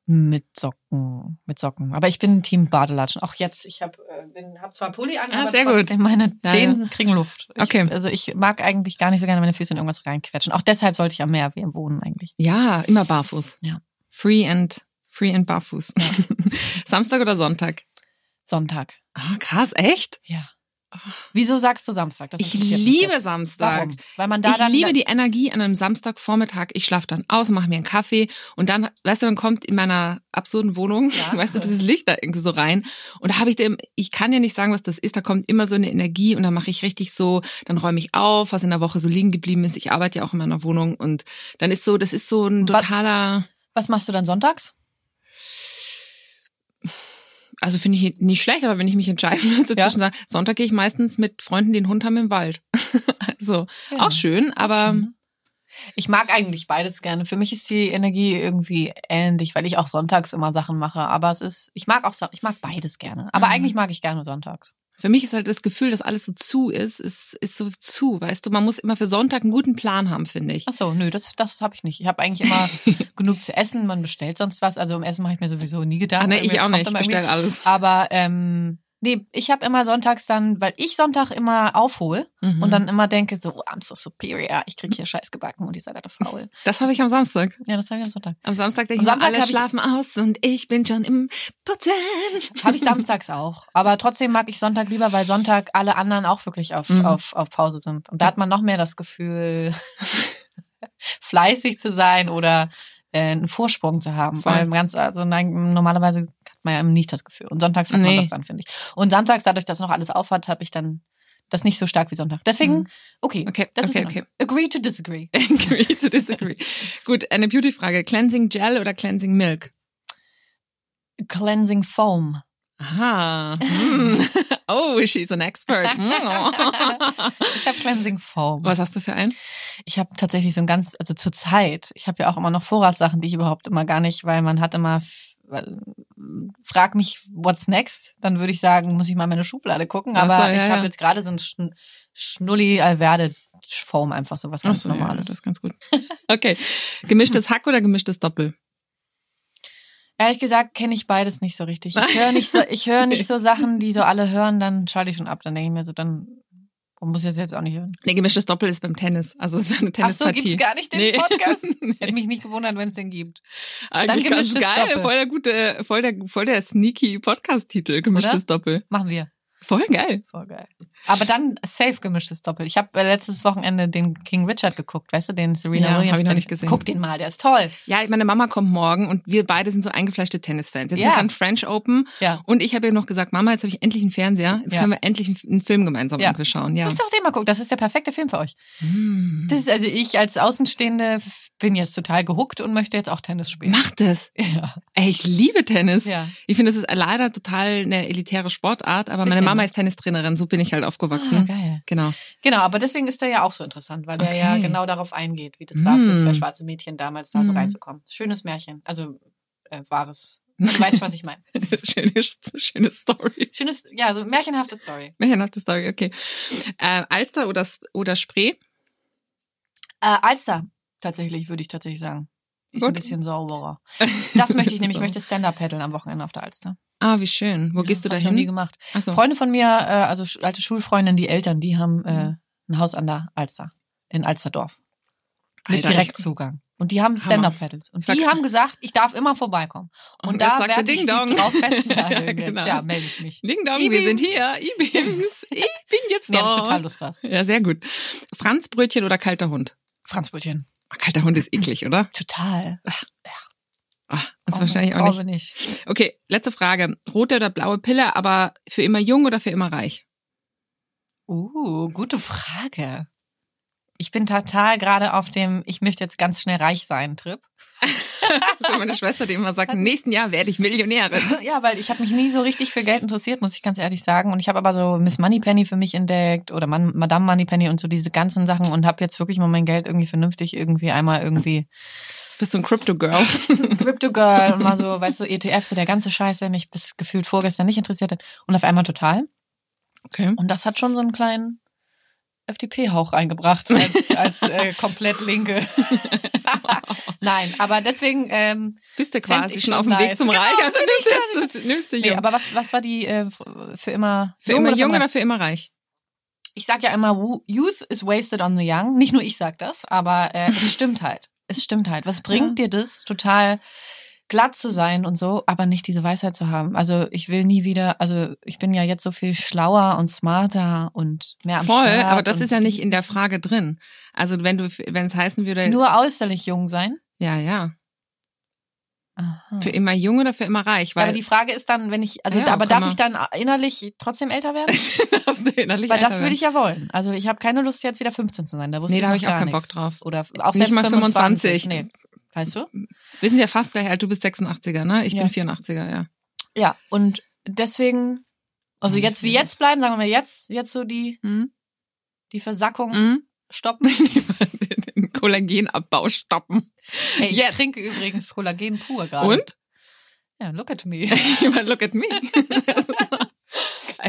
Mit Socken, mit Socken. Aber ich bin Team Badelatschen. Auch jetzt, ich habe äh, hab zwar Pulli an, Ah, aber sehr gut. trotzdem meine Ja, Zehen kriegen Luft. Ich, Okay. Also ich mag eigentlich gar nicht so gerne meine Füße in irgendwas reinquetschen. Auch deshalb sollte ich am Meer wohnen eigentlich. Ja, immer barfuß. Ja. Free and free and barfuß. Samstag oder Sonntag? Sonntag. Ah, krass, echt? Ja. Wieso sagst du Samstag? Das Ich liebe. Samstag. Warum? Weil man da ich dann liebe die Energie an einem Samstagvormittag. Ich schlafe dann aus, mache mir einen Kaffee und dann, weißt du, dann kommt in meiner absurden Wohnung, Ja. weißt du, dieses Licht da irgendwie so rein. Und da habe ich dem, ich kann ja nicht sagen, was das ist. Da kommt immer so eine Energie und dann mache ich richtig so, dann räume ich auf, was in der Woche so liegen geblieben ist. Ich arbeite ja auch in meiner Wohnung und dann ist so, das ist so ein Was- totaler, Was machst du dann sonntags? Also finde ich nicht schlecht, aber wenn ich mich entscheiden müsste Ja. zwischen sagen, Sonntag gehe ich meistens mit Freunden, die einen Hund haben im Wald. also Ja. auch schön, aber Ich mag eigentlich beides gerne. Für mich ist die Energie irgendwie ähnlich, weil ich auch sonntags immer Sachen mache. Aber es ist, ich mag auch, ich mag beides gerne. Aber Mhm. eigentlich mag ich gerne sonntags. Für mich ist halt das Gefühl, dass alles so zu ist, ist, ist so zu, weißt du, man muss immer für Sonntag einen guten Plan haben, finde ich. Ach so, nö, das, das habe ich nicht. Ich habe eigentlich immer genug zu essen. Man bestellt sonst was. Also um Essen mache ich mir sowieso nie Gedanken. Ah, ne, Irgendwie, ich auch nicht, ich immer irgendwie. bestell alles. Aber ähm, nee, ich habe immer sonntags dann, weil ich Sonntag immer aufhole Mhm. und dann immer denke so, oh, I'm so superior, ich krieg hier Scheiß gebacken und ihr seid alle faul. Das habe ich am Samstag. ja, das habe ich am Sonntag. Am Samstag denke ich, Samstag alle hab ich- schlafen aus und ich bin schon im Putzen. Habe ich samstags auch. Aber trotzdem mag ich Sonntag lieber, weil Sonntag alle anderen auch wirklich auf, Mhm. auf, auf Pause sind. Und da hat man noch mehr das Gefühl, fleißig zu sein oder äh, einen Vorsprung zu haben. Voll. Weil ganz, also nein, normalerweise hat man ja nicht das Gefühl. Und sonntags hat man Nee. das dann, finde ich. Und samstags, dadurch, dass noch alles aufhat, habe ich dann das nicht so stark wie Sonntag. Deswegen, Mhm. okay, Okay, das okay, ist okay. agree to disagree. Agree to disagree. Gut, eine Beauty-Frage. Cleansing Gel oder Cleansing Milk? Cleansing Foam. Aha. Hm. Oh, she's an expert. Hm. Ich habe Cleansing Foam. Was hast du für einen? Ich habe tatsächlich so ein ganz, also zur Zeit, ich habe ja auch immer noch Vorratssachen, die ich überhaupt immer gar nicht, weil man hat immer, frag mich, what's next? Dann würde ich sagen, muss ich mal in meine Schublade gucken. Ach so, Aber ja, ich ja. habe jetzt gerade so ein Schn Schnulli Alverde Foam, einfach so was ganz so, ja, Normales. das ist ganz gut. Okay. Gemischtes Hack oder gemischtes Doppel? Ehrlich gesagt kenne ich beides nicht so richtig. Ich höre nicht so, ich höre nicht so Sachen, die so alle hören, dann schalte ich schon ab. Dann denke ich mir so, dann muss ich jetzt auch nicht hören. Nee, gemischtes Doppel ist beim Tennis. Also es wäre eine Ach so, Tennispartie. gibt's gar nicht den Nee. Podcast? Nee. Hätte mich nicht gewundert, wenn es den gibt. Eigentlich ganz gemischtes geil. Doppel. Voll der gute, voll der, voll der sneaky Podcast-Titel. Gemischtes Doppel. Machen wir. Voll geil. Voll geil. Aber dann safe gemischtes Doppel. Ich habe äh, letztes Wochenende den King Richard geguckt, weißt du, den Serena Ja, Williams. hab ich noch nicht gesehen. Guck den mal, der ist toll. Ja, meine Mama kommt morgen und wir beide sind so eingefleischte Tennisfans. Jetzt Ja. gerade French Open Ja. und ich habe ihr noch gesagt, Mama, jetzt habe ich endlich einen Fernseher. Jetzt Ja. können wir endlich einen- Film gemeinsam Ja. irgendwie schauen. Ja. Lass doch den mal gucken. Das ist der perfekte Film für euch. Hm. Das ist also ich als Außenstehende bin jetzt total gehuckt und möchte jetzt auch Tennis spielen. Mach das. Ja. Ey, ich liebe Tennis. Ja. Ich finde, das ist leider total eine elitäre Sportart, aber meine Bisschen, Mama ne? ist Tennistrainerin, so bin ich halt Ah, aufgewachsen. geil. Genau. Genau, aber deswegen ist der ja auch so interessant, weil der Okay. ja genau darauf eingeht, wie das war für Mm. zwei schwarze Mädchen damals da so Mm. reinzukommen. Schönes Märchen. Also äh, wahres. Du weißt, was ich meine. schöne, schöne Story. Schönes, ja, so märchenhafte Story. Märchenhafte Story, okay. Äh, Alster oder, oder Spree? Äh, Alster, tatsächlich, würde ich tatsächlich sagen. Ist ein Gut. bisschen sauberer. Das möchte ich nämlich, ich möchte Stand-Up paddeln am Wochenende auf der Alster. Ah, wie schön. Wo gehst du da ich noch nie hin? gemacht. Ach so. Freunde von mir, äh, also alte Schulfreundinnen, die Eltern, die haben äh, ein Haus an der Alster, in Alsterdorf. Mit Alter, Direktzugang. Und die haben Stand-Up-Paddles. Und die haben gesagt, ich darf immer vorbeikommen. Und, Und da werde ich Ding sie Dong. drauf festnageln. Ja, genau. Ja, melde ich mich. Ding Dong, wir sind hier. E-Beams. Ich bin jetzt Nee, hab ich da. total Lust drauf. Ja, sehr gut. Franzbrötchen oder kalter Hund? Franzbrötchen. Kalter Hund ist eklig, oder? Total. Ah, ist wahrscheinlich auch nicht. nicht. Okay, letzte Frage. Rote oder blaue Pille, aber für immer jung oder für immer reich? Uh, gute Frage. Ich bin total gerade auf dem, ich möchte jetzt ganz schnell reich sein Trip. So meine Schwester, die immer sagt, im nächsten Jahr werde ich Millionärin. Ja, weil ich habe mich nie so richtig für Geld interessiert, muss ich ganz ehrlich sagen. Und ich habe aber so Miss Moneypenny für mich entdeckt oder Man Madame Moneypenny und so diese ganzen Sachen und habe jetzt wirklich mal mein Geld irgendwie vernünftig irgendwie einmal irgendwie Bist du ein Crypto Girl? Crypto Girl und mal so, weißt du, ETF, so der ganze Scheiß, der mich bis gefühlt vorgestern nicht interessiert hat und auf einmal total. Okay. Und das hat schon so einen kleinen FDP-Hauch eingebracht als, als äh, komplett Linke. Nein, aber deswegen ähm, Bist du quasi schon auf dem Weg nice. zum Genau, Reich. Also nimmst du jetzt, das, nimmst du nee, jung. aber was was war die äh, für immer für immer jung oder oder für immer reich? ich sag ja immer, Youth is wasted on the young. Nicht nur ich sag das, aber äh, es stimmt halt. Es stimmt halt. Was bringt dir das, total glatt zu sein und so, aber nicht diese Weisheit zu haben? Also ich will nie wieder, also ich bin ja jetzt so viel schlauer und smarter und mehr am Voll, Start. aber das ist ja nicht in der Frage drin. Also wenn du, wenn es heißen würde, Nur äußerlich jung sein. ja, ja, Aha. für immer jung oder für immer reich, aber weil die Frage ist dann, wenn ich, also Ja, aber darf man- ich dann innerlich trotzdem älter werden? innerlich Weil das würde ich ja wollen. Also ich habe keine Lust jetzt wieder 15 zu sein. Da wusste Nee, da hab noch ich auch keinen Bock nichts. drauf. Oder auch Nicht mal 25. 25. Nee. Weißt du? Wir sind ja fast gleich alt, du bist 86er, ne? Ich Ja. bin 84er, ja. Ja, und deswegen, also jetzt wie jetzt bleiben, sagen wir mal jetzt, jetzt so die, Hm? die Versackung Mhm. stoppen. Den Kollagenabbau stoppen. Hey, ich Jetzt. trinke übrigens Kollagen pur gerade. Und? Ja, look at me. Look at me.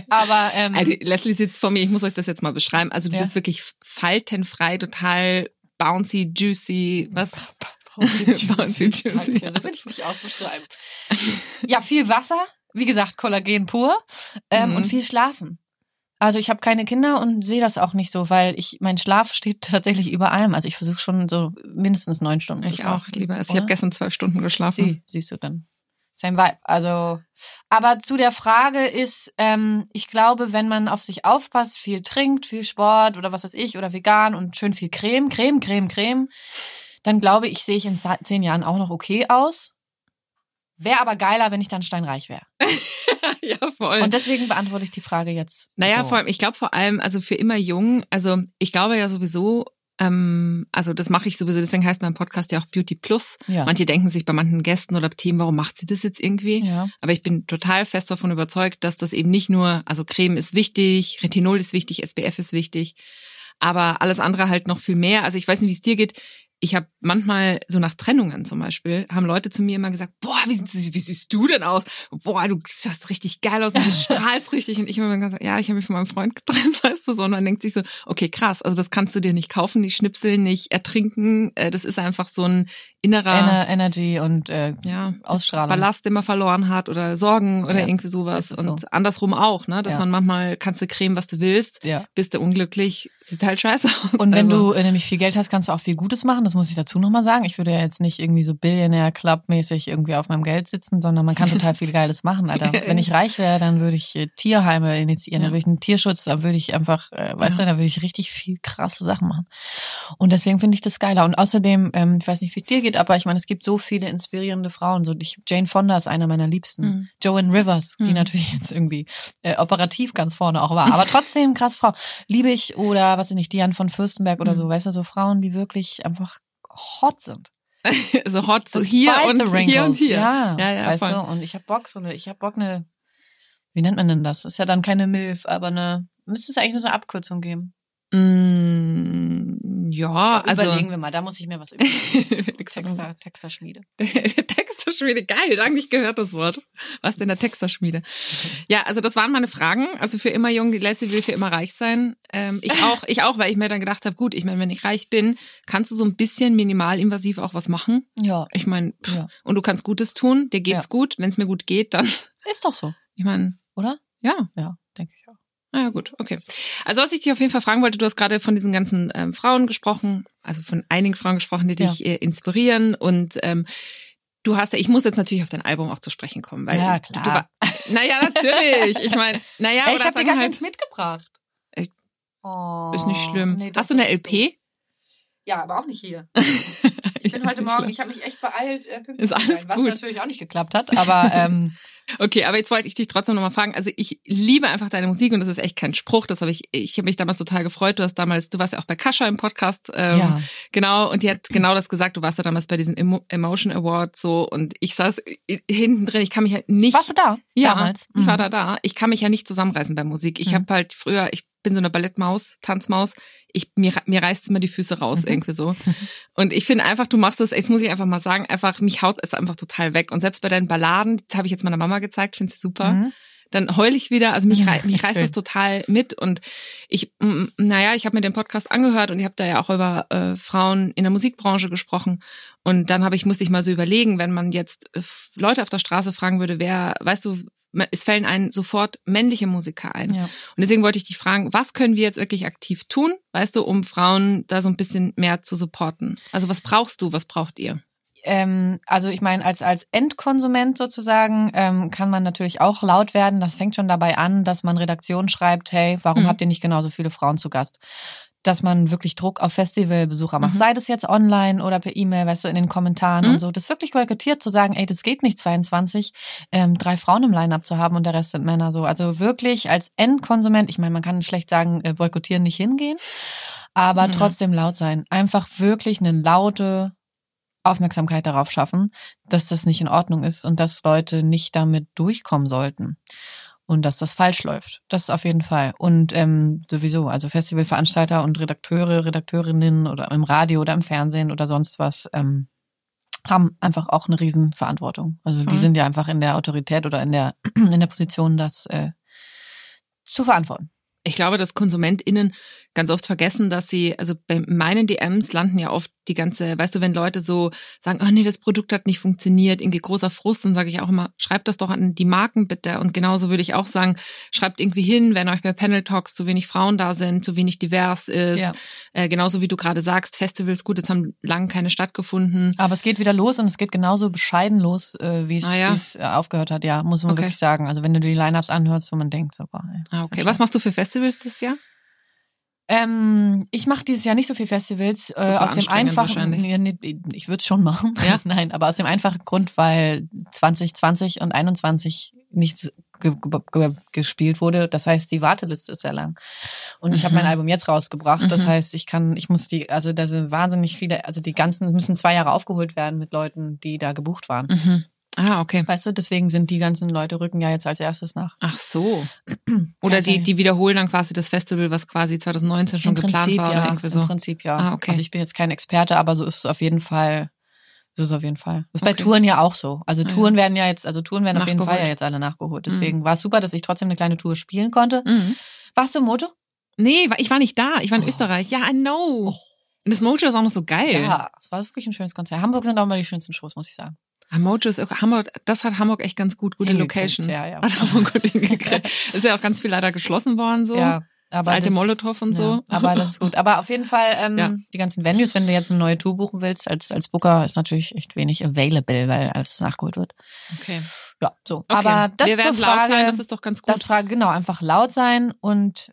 Aber ähm, Also, Leslie sitzt vor mir, ich muss euch das jetzt mal beschreiben. Also du Ja. bist wirklich faltenfrei, total bouncy, juicy, was? Bouncy Juicy. Bouncy Juicy. So will ich mich auch beschreiben. Ja, viel Wasser, wie gesagt, Kollagen pur ähm, Mhm. und viel Schlafen. Also ich habe keine Kinder und sehe das auch nicht so, weil ich mein Schlaf steht tatsächlich über allem. Also ich versuche schon so mindestens neun Stunden zu Ich auch, schlafen. lieber. Ich oder? habe gestern zwölf Stunden geschlafen. Sie, siehst du dann. Same Vibe. Also, aber zu der Frage ist, ähm, ich glaube, wenn man auf sich aufpasst, viel trinkt, viel Sport oder was weiß ich, oder vegan und schön viel Creme, Creme, Creme, Creme, dann glaube ich, sehe ich in zehn Jahren auch noch okay aus. Wäre aber geiler, wenn ich dann steinreich wäre. ja, voll. Und deswegen beantworte ich die Frage jetzt. Naja, so. vor allem, ich glaube vor allem, also für immer jung, also ich glaube ja sowieso, ähm, also das mache ich sowieso, deswegen heißt mein Podcast ja auch Beauty Plus. Ja. Manche denken sich bei manchen Gästen oder Themen, warum macht sie das jetzt irgendwie? Ja. Aber ich bin total fest davon überzeugt, dass das eben nicht nur, also Creme ist wichtig, Retinol ist wichtig, SPF ist wichtig, aber alles andere halt noch viel mehr. Also ich weiß nicht, wie es dir geht. Ich habe manchmal so nach Trennungen zum Beispiel, haben Leute zu mir immer gesagt, boah, wie, wie siehst du denn aus? Boah, du schaust richtig geil aus und du strahlst richtig. Und ich habe immer gesagt, ja, ich habe mich von meinem Freund getrennt, weißt du so. Und man denkt sich so, okay, krass, also das kannst du dir nicht kaufen, nicht schnipseln, nicht ertrinken. Äh, Das ist einfach so ein innerer Ener Energy und äh, ja, Ausstrahlung. Ballast, den man verloren hat oder Sorgen oder Ja, irgendwie sowas. Und so. andersrum auch, ne? Dass Ja. man manchmal kannst du cremen, was du willst, Ja. bist du unglücklich, sieht halt scheiße aus. Und wenn also, du äh, nämlich viel Geld hast, kannst du auch viel Gutes machen. Das muss ich dazu nochmal sagen. Ich würde ja jetzt nicht irgendwie so Billionaire-Club-mäßig irgendwie auf meinem Geld sitzen, sondern man kann total viel Geiles machen, Alter. Wenn ich reich wäre, dann würde ich äh, Tierheime initiieren, Ja. dann würde ich einen Tierschutz, dann würde ich einfach, äh, weißt Ja. du, da würde ich richtig viel krasse Sachen machen. Und deswegen finde ich das geiler. Und außerdem, ähm, ich weiß nicht, wie es dir geht, aber ich meine, es gibt so viele inspirierende Frauen. So ich, Jane Fonda ist einer meiner Liebsten. Mhm. Joanne Rivers, die Mhm. natürlich jetzt irgendwie äh, operativ ganz vorne auch war, aber trotzdem krass Frau. Liebe ich oder was ich nicht, Diane von Fürstenberg oder Mhm. so, weißt du, so Frauen, die wirklich einfach hot sind. so hot, so hier und hier und hier. Ja, ja, ja weißt voll. du, und ich habe Bock, so eine, ich habe Bock eine, wie nennt man denn das? Ist ja dann keine Milf, aber eine, müsste es eigentlich nur so eine Abkürzung geben. Mm, ja, also Überlegen wir mal, da muss ich mir was überlegen. Texter, Texter, Texterschmiede. Texterschmiede, geil, lange nicht gehört das Wort. Was denn der Texterschmiede? Ja, also das waren meine Fragen. Also für immer jung, die Leslie will für immer reich sein. Ähm, ich auch, ich auch, weil ich mir dann gedacht habe, gut, ich meine, wenn ich reich bin, kannst du so ein bisschen minimalinvasiv auch was machen. Ja, Ich meine, Ja. und du kannst Gutes tun, dir geht's Ja. gut. Wenn es mir gut geht, dann, ist doch so, ich meine, oder? ja, Ja, denke ich auch. Na ja, gut, okay. Also was ich dich auf jeden Fall fragen wollte, du hast gerade von diesen ganzen ähm, Frauen gesprochen, also von einigen Frauen gesprochen, die Ja. dich äh, inspirieren und ähm, du hast ja, ich muss jetzt natürlich auf dein Album auch zu sprechen kommen, weil Ja, Du, klar. du war, naja, natürlich. Ich meine, naja, Ey, ich habe dir gar halt, keins mitgebracht. Echt? Oh, ist nicht schlimm. nee, hast du eine LP? so. Ja, aber auch nicht hier. Ich bin heute Morgen, ich habe mich echt beeilt, äh, pünktlich Ist alles sein, was gut. natürlich auch nicht geklappt hat, aber ähm, Okay, aber jetzt wollte ich dich trotzdem nochmal fragen. Also ich liebe einfach deine Musik und das ist echt kein Spruch. Das habe ich, ich habe mich damals total gefreut. Du hast damals, du warst ja auch bei Kascha im Podcast, ähm, Ja. genau, und die hat genau das gesagt. Du warst ja damals bei diesem Emo Emotion Award so und ich saß äh, hinten drin. Ich kann mich halt nicht. warst du da Ja, damals? ich war Mhm. da da. Ich kann mich ja nicht zusammenreißen bei Musik. Ich Mhm. habe halt früher, ich bin so eine Ballettmaus, Tanzmaus. Ich mir mir reißt immer die Füße raus Mhm. irgendwie so. Und ich finde einfach, du machst das, das muss ich einfach mal sagen, einfach mich haut es einfach total weg. Und selbst bei deinen Balladen, das habe ich jetzt meiner Mama gezeigt, finde sie super. Mhm. Dann heul ich wieder. Also mich, rei mich reißt das total mit und ich, naja, ich habe mir den Podcast angehört und ich habe da ja auch über äh, Frauen in der Musikbranche gesprochen und dann habe ich musste ich mal so überlegen, wenn man jetzt äh, Leute auf der Straße fragen würde, wer, weißt du, es fällen einen sofort männliche Musiker ein. Ja. Und deswegen wollte ich dich fragen, was können wir jetzt wirklich aktiv tun, weißt du, um Frauen da so ein bisschen mehr zu supporten? Also was brauchst du, was braucht ihr? Ähm, also ich meine, als, als Endkonsument sozusagen ähm, kann man natürlich auch laut werden. Das fängt schon dabei an, dass man Redaktion schreibt, hey, warum mhm. habt ihr nicht genauso viele Frauen zu Gast? Dass man wirklich Druck auf Festivalbesucher macht. Mhm. Sei das jetzt online oder per E-Mail, weißt du, in den Kommentaren mhm. und so. Das wirklich boykottiert zu sagen, ey, das geht nicht 22, ähm, drei Frauen im Line-Up zu haben und der Rest sind Männer so. Also wirklich als Endkonsument, ich meine, man kann schlecht sagen, äh, boykottieren nicht hingehen, aber mhm. trotzdem laut sein. Einfach wirklich eine laute Aufmerksamkeit darauf schaffen, dass das nicht in Ordnung ist und dass Leute nicht damit durchkommen sollten und dass das falsch läuft. Das auf jeden Fall. Und ähm, sowieso, also Festivalveranstalter und Redakteure, Redakteurinnen oder im Radio oder im Fernsehen oder sonst was ähm, haben einfach auch eine Riesenverantwortung. Also Voll. die sind ja einfach in der Autorität oder in der in der Position, das äh, zu verantworten. Ich glaube, dass KonsumentInnen ganz oft vergessen, dass sie, also bei meinen DMs landen ja oft die ganze, weißt du, wenn Leute so sagen, oh nee, das Produkt hat nicht funktioniert, irgendwie großer Frust, dann sage ich auch immer, schreibt das doch an die Marken bitte. Und genauso würde ich auch sagen, schreibt irgendwie hin, wenn euch bei Panel Talks zu wenig Frauen da sind, zu wenig divers ist. Ja. Äh, genauso wie du gerade sagst, Festivals, gut, jetzt haben lange keine stattgefunden. Aber es geht wieder los und es geht genauso bescheiden los, äh, wie es ah, ja? äh, aufgehört hat, ja, muss man okay. wirklich sagen. Also wenn du die Lineups anhörst, wo man denkt, so, boah, ey, Ah, okay. Was machst du für Festivals das Jahr? Ähm, ich mache dieses Jahr nicht so viel Festivals äh, aus dem einfachen. Nee, ich würde es schon machen. Ja? Nein, aber aus dem einfachen Grund, weil 2020 und 21 nichts ge ge gespielt wurde. Das heißt, die Warteliste ist sehr lang. Und mhm. ich habe mein Album jetzt rausgebracht. Das mhm. heißt, ich kann, ich muss die, also da sind wahnsinnig viele, also die ganzen müssen zwei Jahre aufgeholt werden mit Leuten, die da gebucht waren. Mhm. Ah, okay. Weißt du, deswegen sind die ganzen Leute rücken ja jetzt als erstes nach. Ach so. Oder die, die wiederholen dann quasi das Festival, was quasi 2019 schon Im geplant war ja, oder irgendwie so. Im Prinzip ja. Ah, okay. Also ich bin jetzt kein Experte, aber so ist es auf jeden Fall. So ist es auf jeden Fall. Das ist okay. bei Touren ja auch so. Also ah, Touren ja. werden ja jetzt, also Touren werden auf jeden Fall ja jetzt alle nachgeholt. Deswegen mhm. war es super, dass ich trotzdem eine kleine Tour spielen konnte. Mhm. Warst du im Moto? Nee, ich war nicht da. Ich war in oh. Österreich. Ja, I know. Oh. Und das Mojo ist auch noch so geil. Ja, es war wirklich ein schönes Konzert. Hamburg sind auch mal die schönsten Shows, muss ich sagen. Mojo ist Hamburg, das hat Hamburg echt ganz gut, gute Locations. Ja, ja. Hat Hamburg gut hingekriegt. ist ja auch ganz viel leider geschlossen worden so. Ja. Aber das alte das, Molotow und so. Ja, aber das ist gut. Aber auf jeden Fall ähm, ja. die ganzen Venues, wenn du jetzt eine neue Tour buchen willst als als Booker, ist natürlich echt wenig available, weil alles nachgeholt wird. Okay. Ja, so. Okay. Aber das Wir werden Frage, laut sein, das ist doch ganz gut. Das Frage genau, einfach laut sein und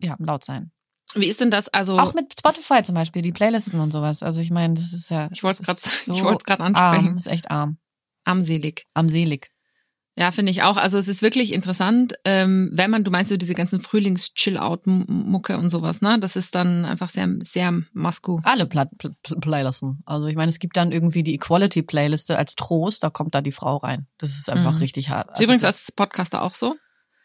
ja, laut sein. Wie ist denn das? Also auch mit Spotify zum Beispiel, die Playlisten und sowas. Also ich meine, das ist ja. Ich wollte es gerade, so ich wollte gerade ansprechen. Arm, ist echt arm. Armselig. Armselig. Ja, finde ich auch. Also es ist wirklich interessant, ähm, wenn man, du meinst so diese ganzen Frühlings-Chill-Out-Mucke und sowas, ne? Das ist dann einfach sehr, sehr Masku. Alle Pla Pl Pl Playlisten. Also ich meine, es gibt dann irgendwie die Equality-Playliste als Trost, da kommt da die Frau rein. Das ist einfach mhm. richtig hart. Also übrigens als Podcaster auch so.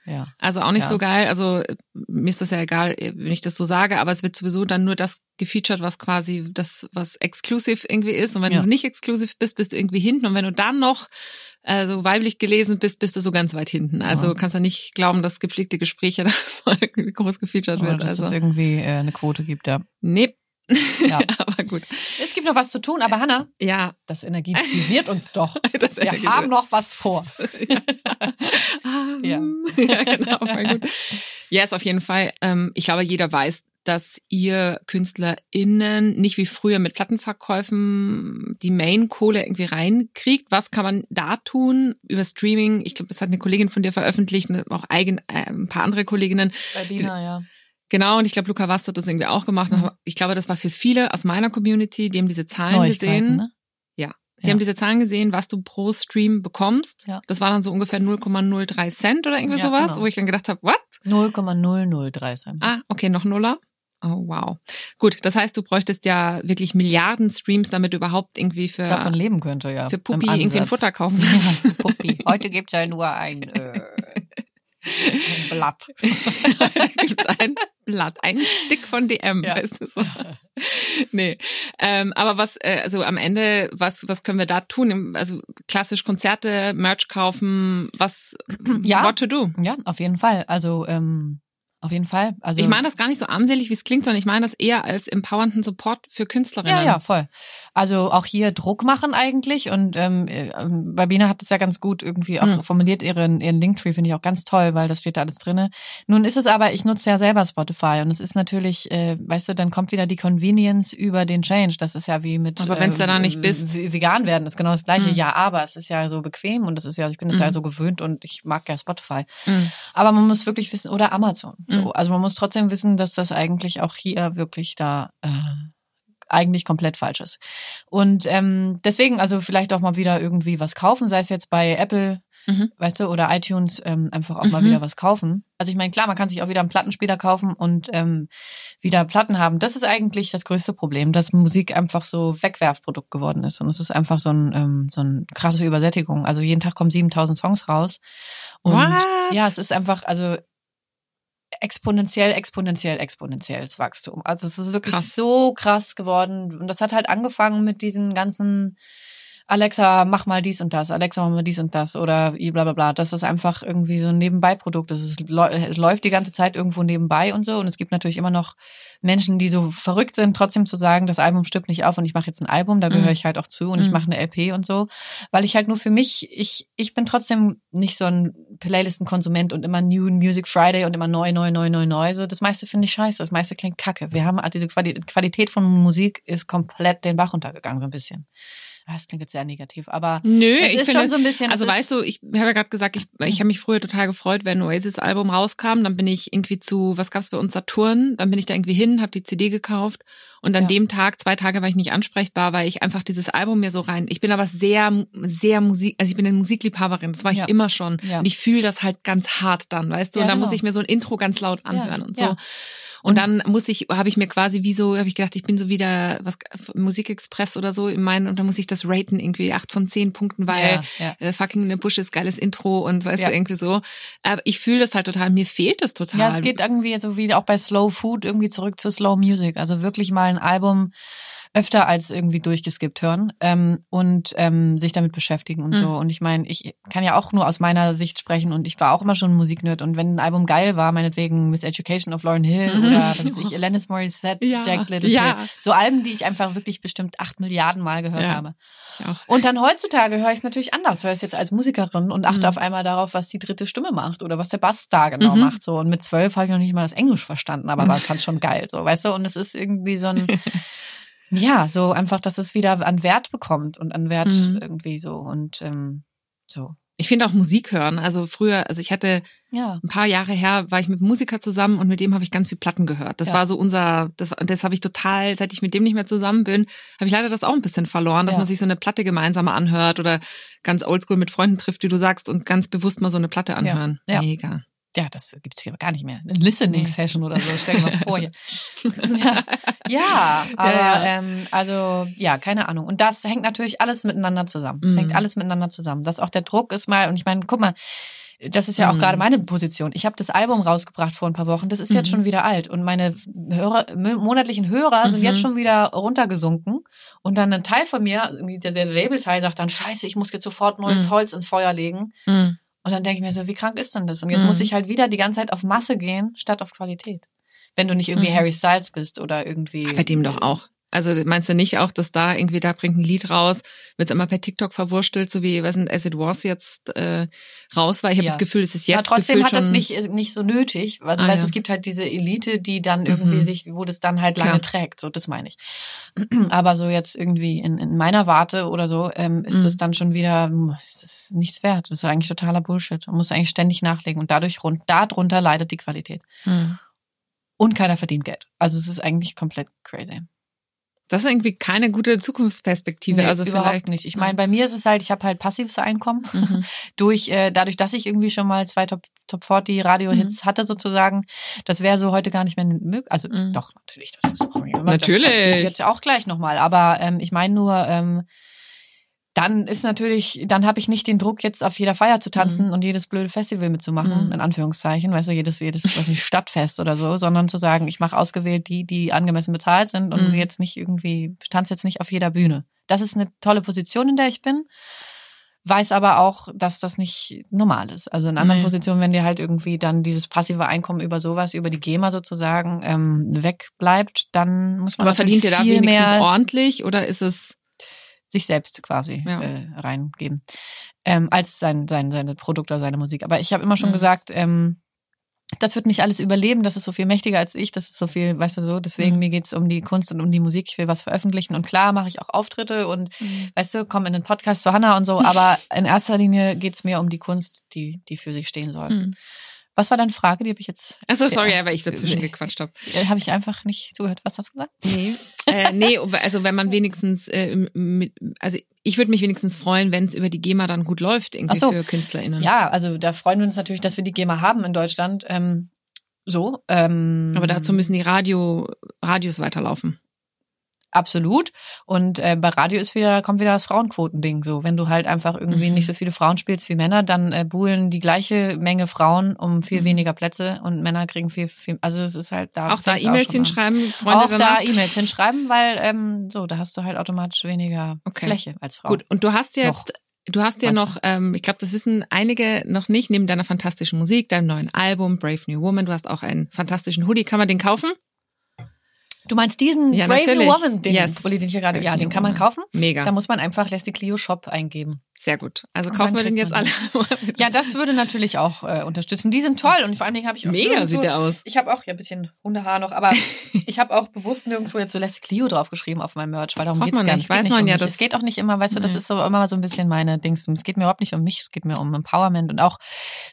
Ja. Also auch nicht ja. so geil. Also mir ist das ja egal, wenn ich das so sage, aber es wird sowieso dann nur das gefeatured, was quasi das, was exklusiv irgendwie ist. Und wenn ja. du nicht exklusiv bist, bist du irgendwie hinten. Und wenn du dann noch äh, so weiblich gelesen bist, bist du so ganz weit hinten. Also ja. kannst du nicht glauben, dass gepflegte Gespräche da voll groß gefeatured wird. Dass also. es irgendwie äh, eine Quote gibt, ja. Nee. Ja. aber gut. Es gibt noch was zu tun, aber Hanna, ja. das energisiert uns doch. Das Wir haben noch was vor. ja. ja. ja, genau, voll gut. Ja, yes, auf jeden Fall. Ähm, ich glaube, jeder weiß, dass ihr KünstlerInnen nicht wie früher mit Plattenverkäufen die Main-Kohle irgendwie reinkriegt. Was kann man da tun über Streaming? Ich glaube, das hat eine Kollegin von dir veröffentlicht und auch eigen, äh, ein paar andere Kolleginnen. Bei Bina, ja. Genau, und ich glaube, Luca Wast hat das irgendwie auch gemacht. Mhm. Ich glaube, das war für viele aus meiner Community, die haben diese Zahlen gesehen. Ne? Ja. Die ja. haben diese Zahlen gesehen, was du pro Stream bekommst. Ja. Das war dann so ungefähr 0,03 Cent oder irgendwie ja, sowas, genau. wo ich dann gedacht habe, what? 0,003 Cent. Ah, okay, noch Nuller. Oh, wow. Gut, das heißt, du bräuchtest ja wirklich Milliarden Streams, damit du überhaupt irgendwie für davon leben könnte, ja. Für Puppi irgendwie ein Futter kaufen. Ja, Puppi. Heute gibt's ja nur ein äh, Ein Blatt. da gibt's ein Blatt, ein Stick von DM, Ja. weißt du so. nee. Ähm, aber was, äh, also am Ende, was, was können wir da tun? Also klassisch Konzerte, Merch kaufen, was Ja. what to do? Ja, auf jeden Fall. Also ähm, auf jeden Fall. Also Ich meine das gar nicht so armselig, wie es klingt, sondern ich meine das eher als empowernden Support für Künstlerinnen. Ja, ja, voll. Also auch hier Druck machen eigentlich und ähm, äh, Babina hat es ja ganz gut irgendwie auch Hm. formuliert, ihren, ihren Linktree finde ich auch ganz toll, weil das steht da alles drinne. Nun ist es aber, ich nutze ja selber Spotify und es ist natürlich, äh, weißt du, dann kommt wieder die Convenience über den Change. Das ist ja wie mit Aber wenn's da dann nicht bist? vegan werden, ist genau das gleiche. Hm. Ja, aber es ist ja so bequem und das ist ja, ich bin es ja so gewöhnt und ich mag ja Spotify. Mhm. Aber man muss wirklich wissen, oder Amazon. So. Mhm. Also man muss trotzdem wissen, dass das eigentlich auch hier wirklich da äh, eigentlich komplett falsch ist. Und ähm, deswegen, also vielleicht auch mal wieder irgendwie was kaufen, sei es jetzt bei Apple, Mhm. weißt du, oder iTunes, ähm, einfach auch mal Mhm. wieder was kaufen. Also ich meine, klar, man kann sich auch wieder einen Plattenspieler kaufen und ähm, wieder Platten haben. Das ist eigentlich das größte Problem, dass Musik einfach so Wegwerfprodukt geworden ist. Und es ist einfach so ein ähm, so eine krasse Übersättigung. Also jeden Tag kommen 7000 Songs raus. Und What? ja, es ist einfach, also exponentiell, exponentiell, exponentielles Wachstum. Also es ist wirklich Krass. so krass geworden. Und das hat halt angefangen mit diesen ganzen Alexa, mach mal dies und das, Alexa, mach mal dies und das oder bla bla bla. Das ist einfach irgendwie so ein Nebenbeiprodukt. Läu- läuft die ganze Zeit irgendwo nebenbei und so. Und es gibt natürlich immer noch Menschen, die so verrückt sind, trotzdem zu sagen, das Album stimmt nicht auf und ich mache jetzt ein Album, da gehöre Mhm. ich halt auch zu und ich Mhm. mache eine LP und so. Weil ich halt nur für mich, ich, ich bin trotzdem nicht so ein Playlistenkonsument und immer New Music Friday und immer neu, neu, neu, neu, neu. So, das meiste finde ich scheiße, das meiste klingt kacke. Wir haben halt diese Quali Qualität von Musik ist komplett den Bach runtergegangen, so ein bisschen. Das klingt jetzt sehr negativ, aber Nö, es ich ist finde, schon so ein bisschen. Also weißt du, ich habe ja gerade gesagt, ich, ich habe mich früher total gefreut, wenn Oasis Album rauskam. Dann bin ich irgendwie zu, was gab's bei uns, Saturn. Dann bin ich da irgendwie hin, habe die CD gekauft und an Ja. dem Tag, zwei Tage war ich nicht ansprechbar, weil ich einfach dieses Album mir so rein. Ich bin aber sehr, sehr Musik, also ich bin eine Musikliebhaberin, das war ich Ja. immer schon. Ja. Und ich fühle das halt ganz hart dann, weißt du. Und dann genau. muss ich mir so ein Intro ganz laut anhören und so. Ja. Und dann muss ich, habe ich mir quasi wie so, habe ich gedacht, ich bin so wieder was Musikexpress oder so in meinen und dann muss ich das raten irgendwie acht von zehn Punkten, weil Ja, äh, fucking in the Bush ist geiles Intro und weißt Ja. du irgendwie so. Aber ich fühle das halt total, mir fehlt das total. Ja, es geht irgendwie so wie auch bei Slow Food irgendwie zurück zu Slow Music. Also wirklich mal ein Album öfter als irgendwie durchgeskippt hören ähm, und ähm, sich damit beschäftigen und Mhm. so. Und ich meine, ich kann ja auch nur aus meiner Sicht sprechen und ich war auch immer schon Musiknerd und wenn ein Album geil war, meinetwegen Miss Education of Lauren Hill oder was weiß ich, Alanis Morissette, Ja, Jack Little ja. So Alben, die ich einfach wirklich bestimmt acht Milliarden Mal gehört Ja. habe. Und dann heutzutage höre ich es natürlich anders. Höre es jetzt als Musikerin und achte Mhm. auf einmal darauf, was die dritte Stimme macht oder was der Bass da genau Mhm. macht. So und mit zwölf habe ich noch nicht mal das Englisch verstanden, aber war fand schon geil. So, weißt du? Und es ist irgendwie so ein ja, so einfach, dass es wieder an Wert bekommt und an Wert Mhm. irgendwie so und ähm, so. Ich finde auch Musik hören. Also früher, also ich hatte Ja. ein paar Jahre her, war ich mit einem Musiker zusammen und mit dem habe ich ganz viel Platten gehört. Das Ja. war so unser, das, das habe ich total, seit ich mit dem nicht mehr zusammen bin, habe ich leider das auch ein bisschen verloren, dass Ja. man sich so eine Platte gemeinsam anhört oder ganz oldschool mit Freunden trifft, wie du sagst, und ganz bewusst mal so eine Platte anhören. Ja. Mega. Ja, das gibt's hier gar nicht mehr. Eine Listening-Session oder so, stell dir mal vor hier. ja, ja, aber Ja, Ähm, also ja, keine Ahnung. Und das hängt natürlich alles miteinander zusammen. Es Mhm. hängt alles miteinander zusammen. Dass auch der Druck ist mal, und ich meine, guck mal, das ist ja auch Mhm. gerade meine Position. Ich habe das Album rausgebracht vor ein paar Wochen. Das ist jetzt Mhm. schon wieder alt. Und meine Hörer, mo- monatlichen Hörer sind Mhm. jetzt schon wieder runtergesunken. Und dann ein Teil von mir, der, der Labelteil sagt dann, scheiße, ich muss jetzt sofort neues Mhm. Holz ins Feuer legen. Und dann denke ich mir so, wie krank ist denn das? Und jetzt Mhm. muss ich halt wieder die ganze Zeit auf Masse gehen, statt auf Qualität. Wenn du nicht irgendwie Mhm. Harry Styles bist oder irgendwie. Bei dem doch auch. Also meinst du nicht auch, dass da irgendwie, da bringt ein Lied raus, wird's immer per TikTok verwurstelt, so wie, was denn, As It Was jetzt äh, raus war. Ich habe Ja. das Gefühl, es ist Ja, jetzt trotzdem gefühlt hat das nicht, nicht so nötig. Also Ah, weißt, ja. es gibt halt diese Elite, die dann irgendwie Mhm. sich, wo das dann halt lange Klar. trägt. So, das meine ich. Aber so jetzt irgendwie in, in meiner Warte oder so, ähm, ist Mhm. das dann schon wieder, hm, es ist nichts wert. Das ist eigentlich totaler Bullshit. Man muss eigentlich ständig nachlegen und dadurch rund, darunter leidet die Qualität. Hm. Und keiner verdient Geld. Also es ist eigentlich komplett crazy. Das ist irgendwie keine gute Zukunftsperspektive. Nee, also überhaupt nicht. Ich meine, bei mir ist es halt, ich habe halt passives Einkommen Mhm. durch äh, dadurch, dass ich irgendwie schon mal zwei Top Top 40 Radio Hits Mhm. hatte sozusagen. Das wäre so heute gar nicht mehr möglich. Also Mhm. doch natürlich, das ist auch Natürlich. Das passiert jetzt auch gleich nochmal. Aber ähm, ich meine nur, ähm, dann ist natürlich, dann habe ich nicht den Druck, jetzt auf jeder Feier zu tanzen mhm. und jedes blöde Festival mitzumachen, mhm. in Anführungszeichen, weißt du, jedes, jedes was nicht, Stadtfest oder so, sondern zu sagen, ich mache ausgewählt die, die angemessen bezahlt sind und mhm. jetzt nicht irgendwie, tanze jetzt nicht auf jeder Bühne. Das ist eine tolle Position, in der ich bin. Weiß aber auch, dass das nicht normal ist. Also in anderen. Positionen, wenn dir halt irgendwie dann dieses passive Einkommen über sowas, über die GEMA sozusagen ähm, wegbleibt, dann muss man. Aber verdient ihr da wenigstens mehr ordentlich oder ist es sich selbst quasi ja. äh, reingeben ähm, als sein, sein, seine Produkt oder seine Musik. Aber ich habe immer schon mhm. gesagt, ähm, das wird mich alles überleben, das ist so viel mächtiger als ich, das ist so viel, weißt du so, deswegen mhm. mir geht's um die Kunst und um die Musik, ich will was veröffentlichen und klar mache ich auch Auftritte und mhm. weißt du, komme in den Podcast zu Hannah und so, aber in erster Linie geht's mir um die Kunst, die, die für sich stehen soll. Mhm. Was war deine Frage? Die habe ich jetzt. Achso, sorry, äh, weil ich dazwischen gequatscht habe. Äh, habe ich einfach nicht zugehört. Was hast du gesagt? Nee. äh, nee, also wenn man wenigstens, äh, mit, also ich würde mich wenigstens freuen, wenn es über die GEMA dann gut läuft, irgendwie so. für KünstlerInnen. Ja, also da freuen wir uns natürlich, dass wir die GEMA haben in Deutschland. Ähm, so. Ähm, Aber dazu müssen die Radio, Radios weiterlaufen. Absolut. Und äh, bei Radio ist wieder, kommt wieder das Frauenquotending. So, wenn du halt einfach irgendwie mhm. nicht so viele Frauen spielst wie Männer, dann äh, buhlen die gleiche Menge Frauen um viel mhm. weniger Plätze und Männer kriegen viel, viel. Also es ist halt da. Auch da E-Mails hinschreiben, Freunde Auch da E-Mails hinschreiben, weil ähm, so, da hast du halt automatisch weniger okay. Fläche als Frau. Gut, und du hast jetzt. Noch. Du hast ja Manchmal. noch, ähm, ich glaube, das wissen einige noch nicht, neben deiner fantastischen Musik, deinem neuen Album Brave New Woman, du hast auch einen fantastischen Hoodie. Kann man den kaufen? Du meinst diesen ja, Brave natürlich. New Woman, den, yes. den ich hier gerade, ja, den kann man kaufen. Mega. Da muss man einfach Leslie Clio Shop eingeben. Sehr gut. Also und kaufen wir den jetzt alle. ja, das würde natürlich auch äh, unterstützen. Die sind toll und vor allen Dingen habe ich auch Mega sieht der aus. Ich habe auch ja ein bisschen Hundehaar noch, aber ich habe auch bewusst nirgendwo jetzt so Leslie Clio draufgeschrieben auf meinem Merch, weil darum Braucht geht's gar nicht. Weiß man um ja, das es geht auch nicht immer, weißt du, das ist so immer so ein bisschen meine Dings. Es geht mir überhaupt nicht um mich, es geht mir um Empowerment und auch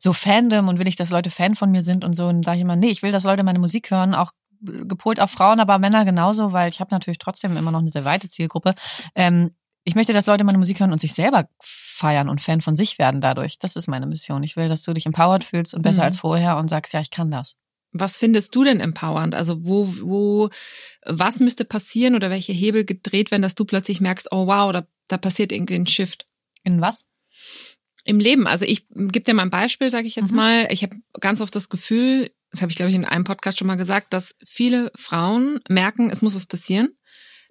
so Fandom und will ich, dass Leute Fan von mir sind und so und sage ich immer, nee, ich will, dass Leute meine Musik hören, auch gepolt auf Frauen, aber Männer genauso, weil ich habe natürlich trotzdem immer noch eine sehr weite Zielgruppe. Ähm, ich möchte, dass Leute meine Musik hören und sich selber feiern und Fan von sich werden dadurch. Das ist meine Mission. Ich will, dass du dich empowered fühlst und besser mhm. als vorher und sagst, ja, ich kann das. Was findest du denn empowernd? Also wo, wo, was müsste passieren oder welche Hebel gedreht werden, dass du plötzlich merkst, oh wow, da, da passiert irgendwie ein Shift? In was? Im Leben. Also ich gebe dir mal ein Beispiel, sage ich jetzt mhm. mal. Ich habe ganz oft das Gefühl, das habe ich, glaube ich, in einem Podcast schon mal gesagt, dass viele Frauen merken, es muss was passieren,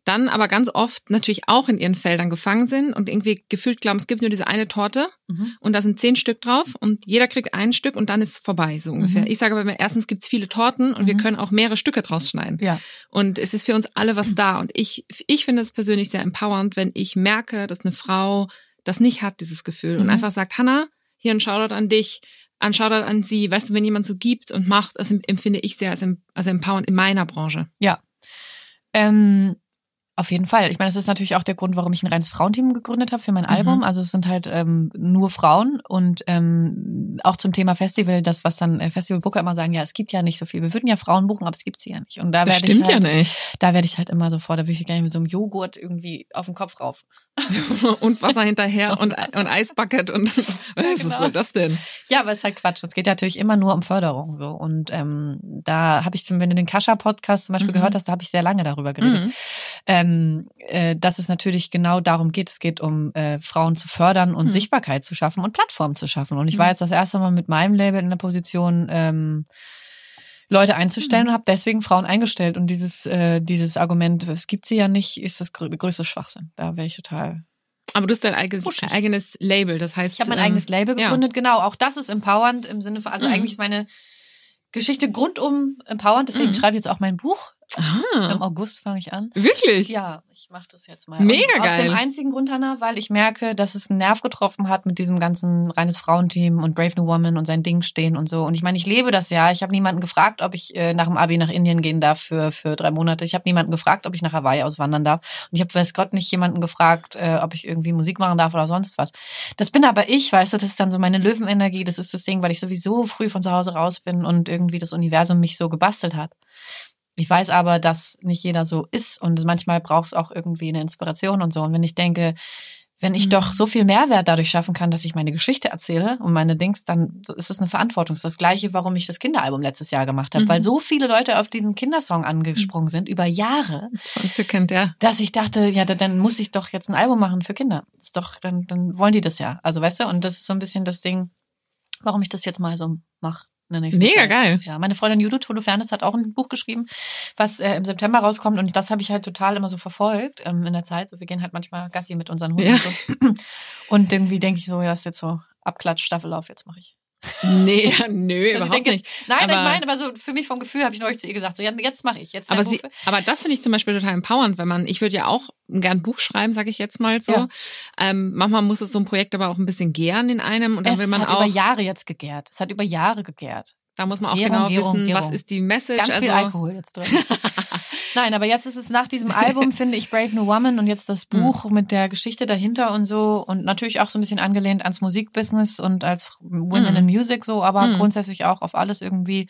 dann aber ganz oft natürlich auch in ihren Feldern gefangen sind und irgendwie gefühlt glauben, es gibt nur diese eine Torte mhm. und da sind zehn Stück drauf und jeder kriegt ein Stück und dann ist es vorbei, so ungefähr. Mhm. Ich sage aber, erstens gibt es viele Torten und mhm. wir können auch mehrere Stücke draus schneiden. Ja. Und es ist für uns alle was da. Und ich, ich finde es persönlich sehr empowernd, wenn ich merke, dass eine Frau das nicht hat, dieses Gefühl, und mhm. einfach sagt, Hannah, hier ein Shoutout an dich an Shoutout an Sie. Weißt du, wenn jemand so gibt und macht, das empfinde ich sehr als, als empowernd in meiner Branche. Ja. Ähm, auf jeden Fall. Ich meine, das ist natürlich auch der Grund, warum ich ein reines Frauenteam gegründet habe für mein mhm. Album. Also es sind halt ähm, nur Frauen und ähm, auch zum Thema Festival, das was dann äh, Festivalbooker immer sagen, ja, es gibt ja nicht so viel. Wir würden ja Frauen buchen, aber es gibt sie ja nicht. Und da werde ich halt, ja nicht. Da werde ich halt immer sofort, da würde ich gar nicht mit so einem Joghurt irgendwie auf den Kopf rauf. und Wasser hinterher und, und Eisbucket und was genau. ist so das denn? Ja, aber es ist halt Quatsch. Es geht ja natürlich immer nur um Förderung so. Und ähm, da habe ich zum, wenn du den Kascha-Podcast zum Beispiel mhm. gehört hast, da habe ich sehr lange darüber geredet. Mhm. Ähm, ähm, äh, dass es natürlich genau darum geht. Es geht um äh, Frauen zu fördern und mhm. Sichtbarkeit zu schaffen und Plattformen zu schaffen. Und ich war jetzt das erste Mal mit meinem Label in der Position, ähm, Leute einzustellen mhm. und habe deswegen Frauen eingestellt. Und dieses, äh, dieses Argument, es gibt sie ja nicht, ist das größte Schwachsinn. Da wäre ich total aber du hast dein eigenes, eigenes Label, das heißt. Ich habe mein ähm, eigenes Label gegründet, ja. genau. Auch das ist empowernd im Sinne von, also mhm. eigentlich meine Geschichte grundum empowernd. Deswegen mhm. schreibe ich jetzt auch mein Buch Ah. Im August fange ich an. Wirklich? Ja, ich mache das jetzt mal. Mega Und geil. Aus dem einzigen Grund, Hannah, weil ich merke, dass es einen Nerv getroffen hat mit diesem ganzen reines Frauenteam und Brave New Woman und sein Ding stehen und so. Und ich meine, ich lebe das ja. Ich habe niemanden gefragt, ob ich äh, nach dem Abi nach Indien gehen darf für, für drei Monate. Ich habe niemanden gefragt, ob ich nach Hawaii auswandern darf. Und ich habe, weiß Gott, nicht jemanden gefragt, äh, ob ich irgendwie Musik machen darf oder sonst was. Das bin aber ich, weißt du, das ist dann so meine Löwenenergie. Das ist das Ding, weil ich sowieso früh von zu Hause raus bin und irgendwie das Universum mich so gebastelt hat. Ich weiß aber, dass nicht jeder so ist und manchmal braucht es auch irgendwie eine Inspiration und so. Und wenn ich denke, wenn ich Mhm. doch so viel Mehrwert dadurch schaffen kann, dass ich meine Geschichte erzähle und meine Dings, dann ist es eine Verantwortung. Das ist das Gleiche, warum ich das Kinderalbum letztes Jahr gemacht habe, Mhm. weil so viele Leute auf diesen Kindersong angesprungen sind über Jahre, Schon entzückend, ja. dass ich dachte, ja, da- dann muss ich doch jetzt ein Album machen für Kinder. Das ist doch, dann, dann wollen die das ja. Also weißt du, und das ist so ein bisschen das Ding, warum ich das jetzt mal so mache. In der nächsten Mega Zeit. geil. Ja, meine Freundin Judith Holofernes hat auch ein Buch geschrieben, was äh, im September rauskommt und das habe ich halt total immer so verfolgt ähm, in der Zeit. So, wir gehen halt manchmal Gassi mit unseren Hunden Ja. und so. Und irgendwie denke ich so, ja, ist jetzt so Abklatsch, Staffellauf, jetzt mache ich. Nee, nö, Also ich überhaupt denke, nicht. Nein, Aber- ich meine, aber so für mich vom Gefühl habe ich neulich zu ihr gesagt, so ja, jetzt mache ich, jetzt Aber, sie, aber das finde ich zum Beispiel total empowernd, wenn man, ich würde ja auch gern Buch schreiben, sage ich jetzt mal so. Ja. Ähm, manchmal muss es so ein Projekt aber auch ein bisschen gären in einem und dann es will man hat auch, über Jahre jetzt gegärt. Es hat über Jahre gegärt. da muss man auch Gärung, genau Gärung, wissen, was Gärung. ist die Message. Ganz also, viel Alkohol jetzt drin. Nein, aber jetzt ist es nach diesem Album, finde ich, Brave New Woman und jetzt das Hm. Buch mit der Geschichte dahinter und so und natürlich auch so ein bisschen angelehnt ans Musikbusiness und als Women Mhm. in Music so, aber Mhm. grundsätzlich auch auf alles irgendwie.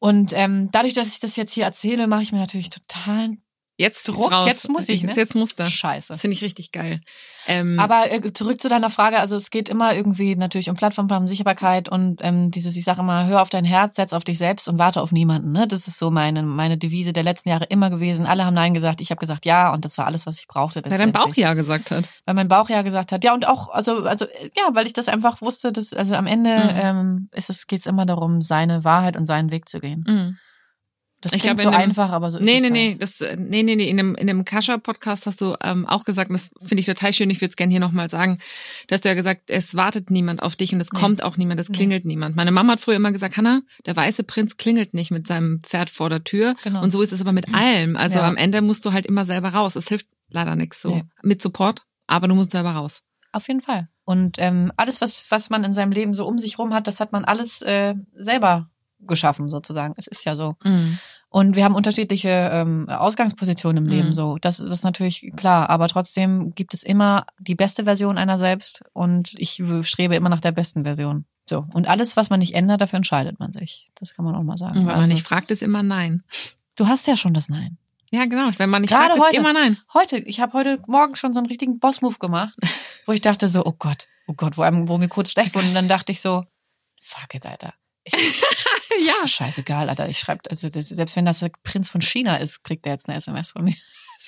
Und ähm, dadurch, dass ich das jetzt hier erzähle, mache ich mir natürlich totalen Jetzt ist Druck. raus. Jetzt muss ich, ne? Jetzt, muss das. Scheiße. Das finde ich richtig geil. Ähm, Aber äh, zurück zu deiner Frage, also es geht immer irgendwie natürlich um Plattform, Sichtbarkeit und ähm, dieses, ich sage immer, hör auf dein Herz, setz auf dich selbst und warte auf niemanden. Ne? Das ist so meine, meine Devise der letzten Jahre immer gewesen. Alle haben Nein gesagt, ich habe gesagt Ja und das war alles, was ich brauchte. weil dein Bauch ja gesagt hat. Weil mein Bauch ja gesagt hat, ja und auch, also, also ja, weil ich das einfach wusste, dass also am Ende Mhm. ähm, ist es geht's immer darum, seine Wahrheit und seinen Weg zu gehen. Mhm. Das Ich klingt glaub, so in einem- einfach, aber so ist Nee, es nee, halt. nee, das, äh, nee, nee, nee, in einem, in einem Kascha-Podcast hast du ähm, auch gesagt, und das finde ich total schön, ich würde es gerne hier nochmal sagen, dass du ja gesagt, es wartet niemand auf dich und es Nee. kommt auch niemand, es Nee. klingelt niemand. Meine Mama hat früher immer gesagt, Hanna, der weiße Prinz klingelt nicht mit seinem Pferd vor der Tür. Genau. Und so ist es aber mit allem. Also Ja. am Ende musst du halt immer selber raus. Es hilft leider nichts so. Nee. Mit Support, aber du musst selber raus. Auf jeden Fall. Und ähm, alles, was, was man in seinem Leben so um sich rum hat, das hat man alles äh, selber geschaffen, sozusagen. Es ist ja so. Und wir haben unterschiedliche ähm, Ausgangspositionen im Leben, Mhm. so. Das, das ist natürlich klar. Aber trotzdem gibt es immer die beste Version einer selbst und ich strebe immer nach der besten Version. So. Und alles, was man nicht ändert, dafür entscheidet man sich. Das kann man auch mal sagen. Und wenn man Also nicht es fragt, ist immer nein. Du hast ja schon das Nein. Ja, genau. Wenn man nicht Gerade fragt, ist heute. immer nein. Heute, ich habe heute Morgen schon so einen richtigen Boss-Move gemacht, wo ich dachte so, oh Gott, oh Gott, wo, einem, wo mir kurz schlecht wurde. Und dann dachte ich so, fuck it, Alter. Ich, Ja. Scheißegal, Alter. Ich schreibe, also das, selbst wenn das der Prinz von China ist, kriegt er jetzt eine SMS von mir.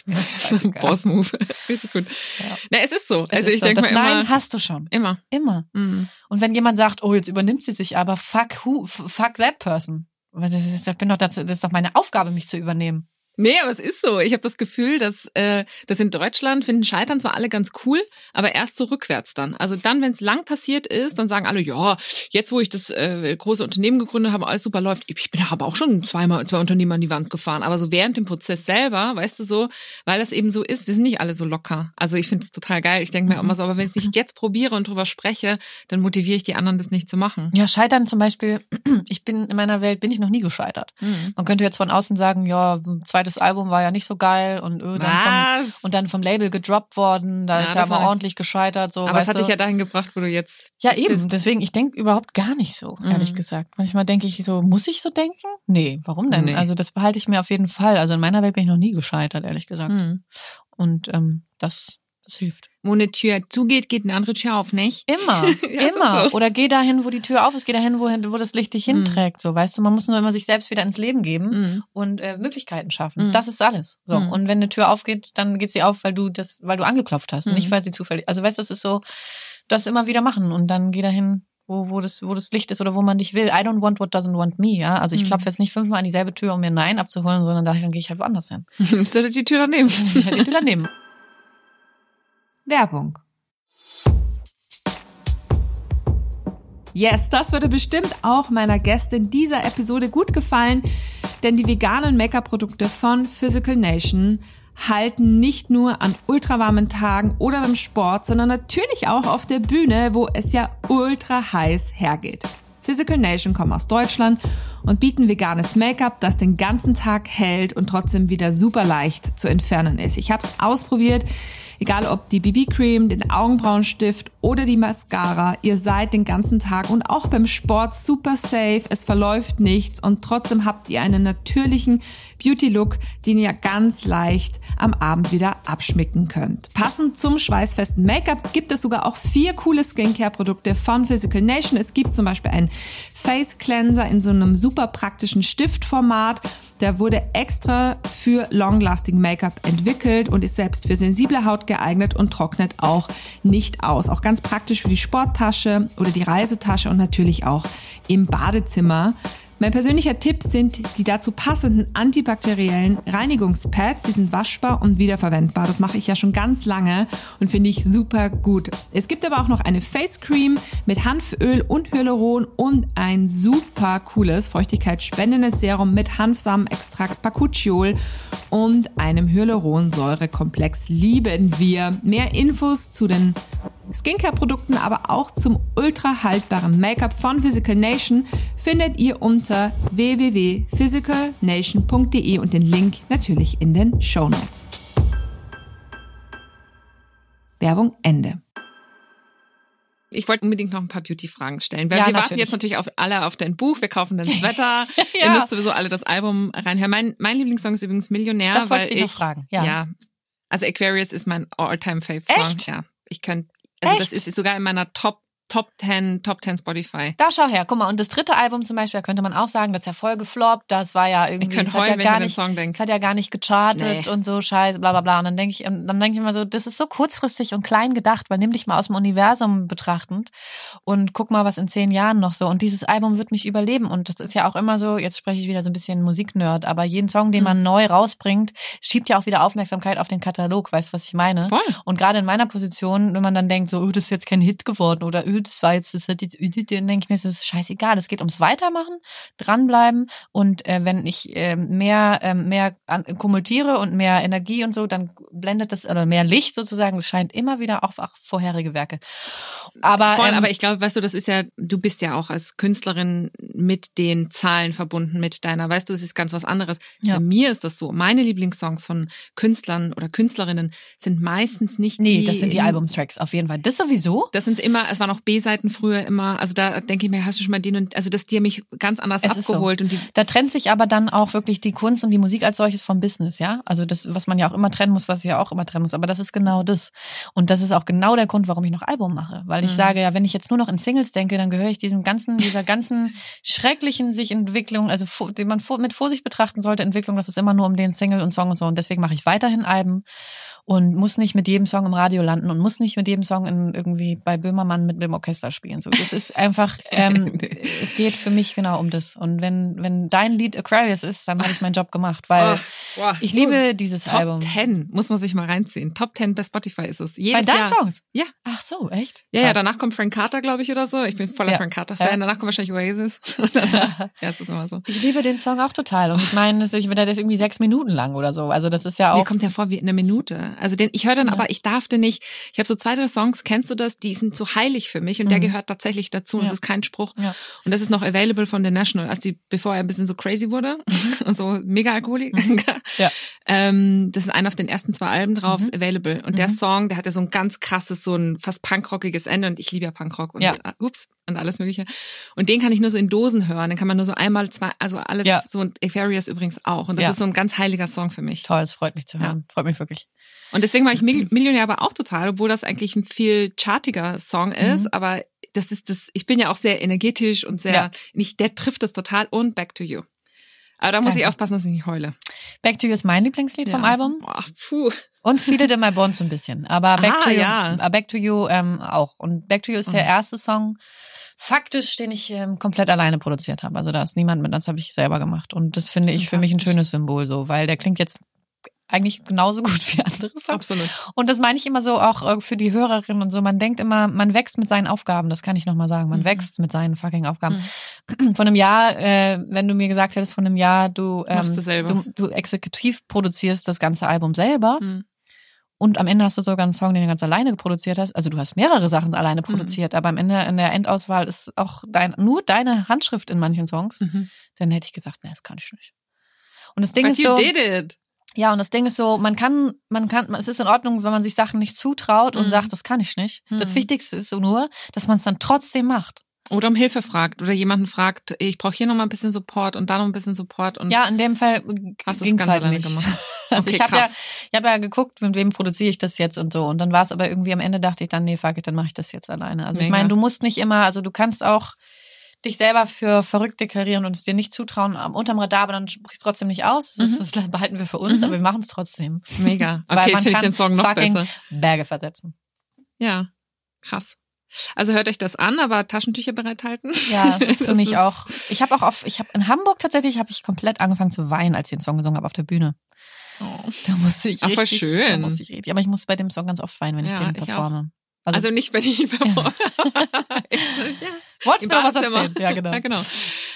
Boss-Move. Richtig gut. Ja. Na, es ist so. Es also ist ich so. denke mal Nein immer, hast du schon. immer. Immer. Mhm. Und wenn jemand sagt, oh, jetzt übernimmt sie sich aber, fuck who, fuck that person. Das ist, ich bin doch dazu, das ist doch meine Aufgabe, mich zu übernehmen. Nee, aber es ist so. Ich habe das Gefühl, dass, äh, dass in Deutschland finden Scheitern zwar alle ganz cool, aber erst so rückwärts dann. Also dann, wenn es lang passiert ist, dann sagen alle, ja, jetzt wo ich das äh, große Unternehmen gegründet habe, alles super läuft. Ich bin aber auch schon zweimal zwei Unternehmen an die Wand gefahren. Aber so während dem Prozess selber, weißt du so, weil das eben so ist, wir sind nicht alle so locker. Also ich finde es total geil. Ich denke mir auch immer so, aber wenn ich es nicht jetzt probiere und drüber spreche, dann motiviere ich die anderen, das nicht zu machen. Ja, scheitern zum Beispiel, ich bin in meiner Welt, bin ich noch nie gescheitert. Mhm. Man könnte jetzt von außen sagen, ja, ein zweites Album war ja nicht so geil und, öh, dann, vom, und dann vom Label gedroppt worden, da Ja, ist ja das nicht- ordentlich gescheitert. So, aber es hat dich ja dahin gebracht, wo du jetzt ja, eben. bist. Deswegen, ich denke überhaupt gar nicht so, ehrlich Mhm. gesagt. Manchmal denke ich so, muss ich so denken? Nee, warum denn? Nee. Also das behalte ich mir auf jeden Fall. Also in meiner Welt bin ich noch nie gescheitert, ehrlich gesagt. Mhm. Und ähm, das, das hilft. Wo eine Tür zugeht, geht eine andere Tür auf, nicht? Immer, immer. so. Oder geh dahin, wo die Tür auf ist, geh dahin, wo, wo das Licht dich hinträgt. So, weißt du, man muss nur immer sich selbst wieder ins Leben geben Mhm. und äh, Möglichkeiten schaffen. Mhm. Das ist alles. So. Mhm. Und wenn eine Tür aufgeht, dann geht sie auf, weil du das, weil du angeklopft hast, Mhm. nicht weil sie zufällig. Also weißt du, das ist so, das immer wieder machen und dann geh dahin, wo, wo das, wo das Licht ist oder wo man dich will. I don't want what doesn't want me, ja. Also ich Mhm. klopfe jetzt nicht fünfmal an dieselbe Tür, um mir ein Nein abzuholen, sondern dann gehe ich halt woanders hin. Nimmst du die Tür daneben? Ich halt die Tür daneben. Werbung. Yes, das würde bestimmt auch meiner Gästin dieser Episode gut gefallen, denn die veganen Make-up-Produkte von Physical Nation halten nicht nur an ultrawarmen Tagen oder beim Sport, sondern natürlich auch auf der Bühne, wo es ja ultra heiß hergeht. Physical Nation kommen aus Deutschland und bieten veganes Make-up, das den ganzen Tag hält und trotzdem wieder super leicht zu entfernen ist. Ich habe es ausprobiert. Egal ob die BB-Cream, den Augenbrauenstift oder die Mascara, ihr seid den ganzen Tag und auch beim Sport super safe, es verläuft nichts und trotzdem habt ihr einen natürlichen Beauty-Look, den ihr ganz leicht am Abend wieder abschmicken könnt. Passend zum schweißfesten Make-up gibt es sogar auch vier coole Skincare-Produkte von Physical Nation. Es gibt zum Beispiel einen Face Cleanser in so einem super praktischen Stiftformat der wurde extra für Long-Lasting Make-up entwickelt und ist selbst für sensible Haut geeignet und trocknet auch nicht aus. Auch ganz praktisch für die Sporttasche oder die Reisetasche und natürlich auch im Badezimmer. Mein persönlicher Tipp sind die dazu passenden antibakteriellen Reinigungspads. Die sind waschbar und wiederverwendbar. Das mache ich ja schon ganz lange und finde ich super gut. Es gibt aber auch noch eine Face Cream mit Hanföl und Hyaluron und ein super cooles feuchtigkeitsspendendes Serum mit Hanfsamenextrakt, Pacucciol und einem Hyaluronsäurekomplex lieben wir. Mehr Infos zu den Skincare-Produkten, aber auch zum ultra haltbaren Make-up von Physical Nation findet ihr unter www.physicalnation.de und den Link natürlich in den Show Notes. Werbung Ende. Ich wollte unbedingt noch ein paar Beauty-Fragen stellen. Weil Ja, wir warten natürlich. jetzt natürlich auf alle auf dein Buch. Wir kaufen dein Sweater. Ihr müsst sowieso alle das Album reinhören. Mein, mein Lieblingssong ist übrigens Millionär. Das wollte weil ich dich noch fragen, ja. ja. Also Aquarius ist mein All-Time-Fave-Song. Ja. Ich könnte, also Echt? das ist sogar in meiner Top, Top 10, Top 10 Spotify. Da schau her, guck mal, und das dritte Album zum Beispiel, da könnte man auch sagen, das ist ja voll gefloppt, das war ja irgendwie, Ich das hat heulen, ja wenn ich gar nicht, Song denke. das hat ja gar nicht gechartet Nee. und so Scheiße, bla bla bla. Und dann denke ich, und dann denke ich immer so, das ist so kurzfristig und klein gedacht, weil nimm dich mal aus dem Universum betrachtend und guck mal, was in zehn Jahren noch so. Und dieses Album wird mich überleben. Und das ist ja auch immer so, jetzt spreche ich wieder so ein bisschen Musiknerd, aber jeden Song, den man neu rausbringt, schiebt ja auch wieder Aufmerksamkeit auf den Katalog, weißt du, was ich meine? Voll. Und gerade in meiner Position, wenn man dann denkt, so, oh, das ist jetzt kein Hit geworden oder oh, das war jetzt, das hat jetzt, dann denke ich mir, es ist scheißegal. Es geht ums Weitermachen, dranbleiben und äh, wenn ich äh, mehr, äh, mehr an, kumuliere und mehr Energie und so, dann blendet das, oder mehr Licht sozusagen, es scheint immer wieder auf auch vorherige Werke. Aber, Voll, ähm, aber ich glaube, weißt du, das ist ja, du bist ja auch als Künstlerin mit den Zahlen verbunden, mit deiner, weißt du, das ist ganz was anderes. Ja. Bei mir ist das so. Meine Lieblingssongs von Künstlern oder Künstlerinnen sind meistens nicht nee, die. das sind die Albumtracks auf jeden Fall. Das sowieso. Das sind immer, es waren auch B-Seiten früher immer, also da denke ich mir, hast du schon mal den und, also das, die haben mich ganz anders Es ist so. abgeholt und die, Da trennt sich aber dann auch wirklich die Kunst und die Musik als solches vom Business, ja? Also das, was man ja auch immer trennen muss, was ich ja auch immer trennen muss. Aber das ist genau das. Und das ist auch genau der Grund, warum ich noch Album mache. Weil ich sage, ja, wenn ich jetzt nur noch in Singles denke, dann gehöre ich diesem ganzen, dieser ganzen schrecklichen sich Entwicklung, also die man mit Vorsicht betrachten sollte, Entwicklung, das ist immer nur um den Single und Song und so. Und deswegen mache ich weiterhin Alben und muss nicht mit jedem Song im Radio landen und muss nicht mit jedem Song in irgendwie bei Böhmermann mit dem Orchester spielen. So, das ist einfach, ähm, es geht für mich genau um das. Und wenn wenn dein Lied Aquarius ist, dann habe ich meinen Job gemacht, weil Oh, boah. ich liebe dieses Top Album. 10 muss man sich mal reinziehen. Top 10 bei Spotify ist es. Bei Jedes deinen Jahr. Songs? Ja. Ach so, echt? Ja, ja, danach kommt Frank Carter, glaube ich, oder so. Ich bin voller Ja. Frank Carter-Fan. Ja. Danach kommt wahrscheinlich Oasis. Ja, es ist immer so. Ich liebe den Song auch total. Und ich meine, ich, der ist irgendwie sechs Minuten lang oder so. Also das ist ja Mir auch. kommt ja vor wie in einer Minute. Also den, ich höre dann aber, ich darfte nicht, ich habe so zwei, drei Songs, kennst du das? Die sind so heilig für mich und der gehört tatsächlich dazu. Und Mhm. Ja. das ist kein Spruch. Ja. Und das ist noch available von The National, als die, bevor er ein bisschen so crazy wurde und so mega Alkoholiker. Mhm. Ja. Ähm, das ist einer auf den ersten zwei Alben drauf, Mhm. ist available. Und der Song, der hat ja so ein ganz krasses, so ein fast punkrockiges Ende und ich liebe ja Punkrock und Ja. äh, ups und alles mögliche. Und den kann ich nur so in Dosen hören. Den kann man nur so einmal, zwei, also alles Ja. so und Aquarius übrigens auch. Und das Ja. ist so ein ganz heiliger Song für mich. Toll, es freut mich zu hören. Freut mich wirklich. Und deswegen war ich Mil- Millionär aber auch total, obwohl das eigentlich ein viel chartiger Song ist. Mhm. Aber das ist das, ich bin ja auch sehr energetisch und sehr, Ja. nicht, der trifft das total und Back to You. Aber da muss ich Danke. aufpassen, dass ich nicht heule. Back to You ist mein Lieblingslied vom Ja. Album. Boah, puh. Und It in My Bones so ein bisschen. Aber Back Ah, to You, ja. äh, Back to You ähm, auch. Und Back to You ist der erste Song, faktisch, den ich ähm, komplett alleine produziert habe. Also da ist niemand mit, das habe ich selber gemacht. Und das finde ich für mich ein schönes Symbol so, weil der klingt jetzt eigentlich genauso gut wie andere Songs. Absolut. Und das meine ich immer so auch äh, für die Hörerinnen und so. Man denkt immer, man wächst mit seinen Aufgaben. Das kann ich nochmal sagen. Mhm. Man wächst mit seinen fucking Aufgaben. Von einem Jahr, äh, wenn du mir gesagt hättest, von einem Jahr, du, ähm, Machst du selber. du, du exekutiv produzierst das ganze Album selber. Mhm. Und am Ende hast du sogar einen Song, den du ganz alleine produziert hast. Also du hast mehrere Sachen alleine produziert, aber am Ende in der Endauswahl ist auch dein, nur deine Handschrift in manchen Songs. Mhm. Dann hätte ich gesagt, nee, das kann ich nicht. Und das Ding But ist you so, did it. Ja, und das Ding ist so, man kann, man kann, es ist in Ordnung, wenn man sich Sachen nicht zutraut und Mhm. sagt, das kann ich nicht. Das Mhm. Wichtigste ist so nur, dass man es dann trotzdem macht. Oder um Hilfe fragt oder jemanden fragt, ich brauche hier noch mal ein bisschen Support und da noch ein bisschen Support und Ja, in dem Fall Hast du es ganz halt alleine nicht. gemacht? Also Okay, ich habe ja, ich habe ja geguckt, mit wem produziere ich das jetzt und so. Und dann war es aber irgendwie am Ende dachte ich dann, nee, fuck it, dann mache ich das jetzt alleine. Also ich Mega. meine, du musst nicht immer, also du kannst auch dich selber für verrückt deklarieren und es dir nicht zutrauen am unterm Radar, aber dann sprichst du trotzdem nicht aus. Das, das behalten wir für uns, Mhm. aber wir machen es trotzdem. mega. Okay, man jetzt finde ich kann den Song noch fucking besser. Berge versetzen. Ja, krass. Also hört euch das an, aber Taschentücher bereithalten. Ja, das ist für Das mich ist- auch. Ich habe auch auf, ich habe in Hamburg tatsächlich habe ich komplett angefangen zu weinen, als ich den Song gesungen habe auf der Bühne. Oh. Da musste ich Ach, voll richtig, schön. Da musste ich richtig. Aber ich muss bei dem Song ganz oft weinen, wenn ich Ja, den ich auch. performe. Also, nicht, wenn ich ihn performe. ja. Wolltest du noch was erzählen? Ja, genau. Ja, genau.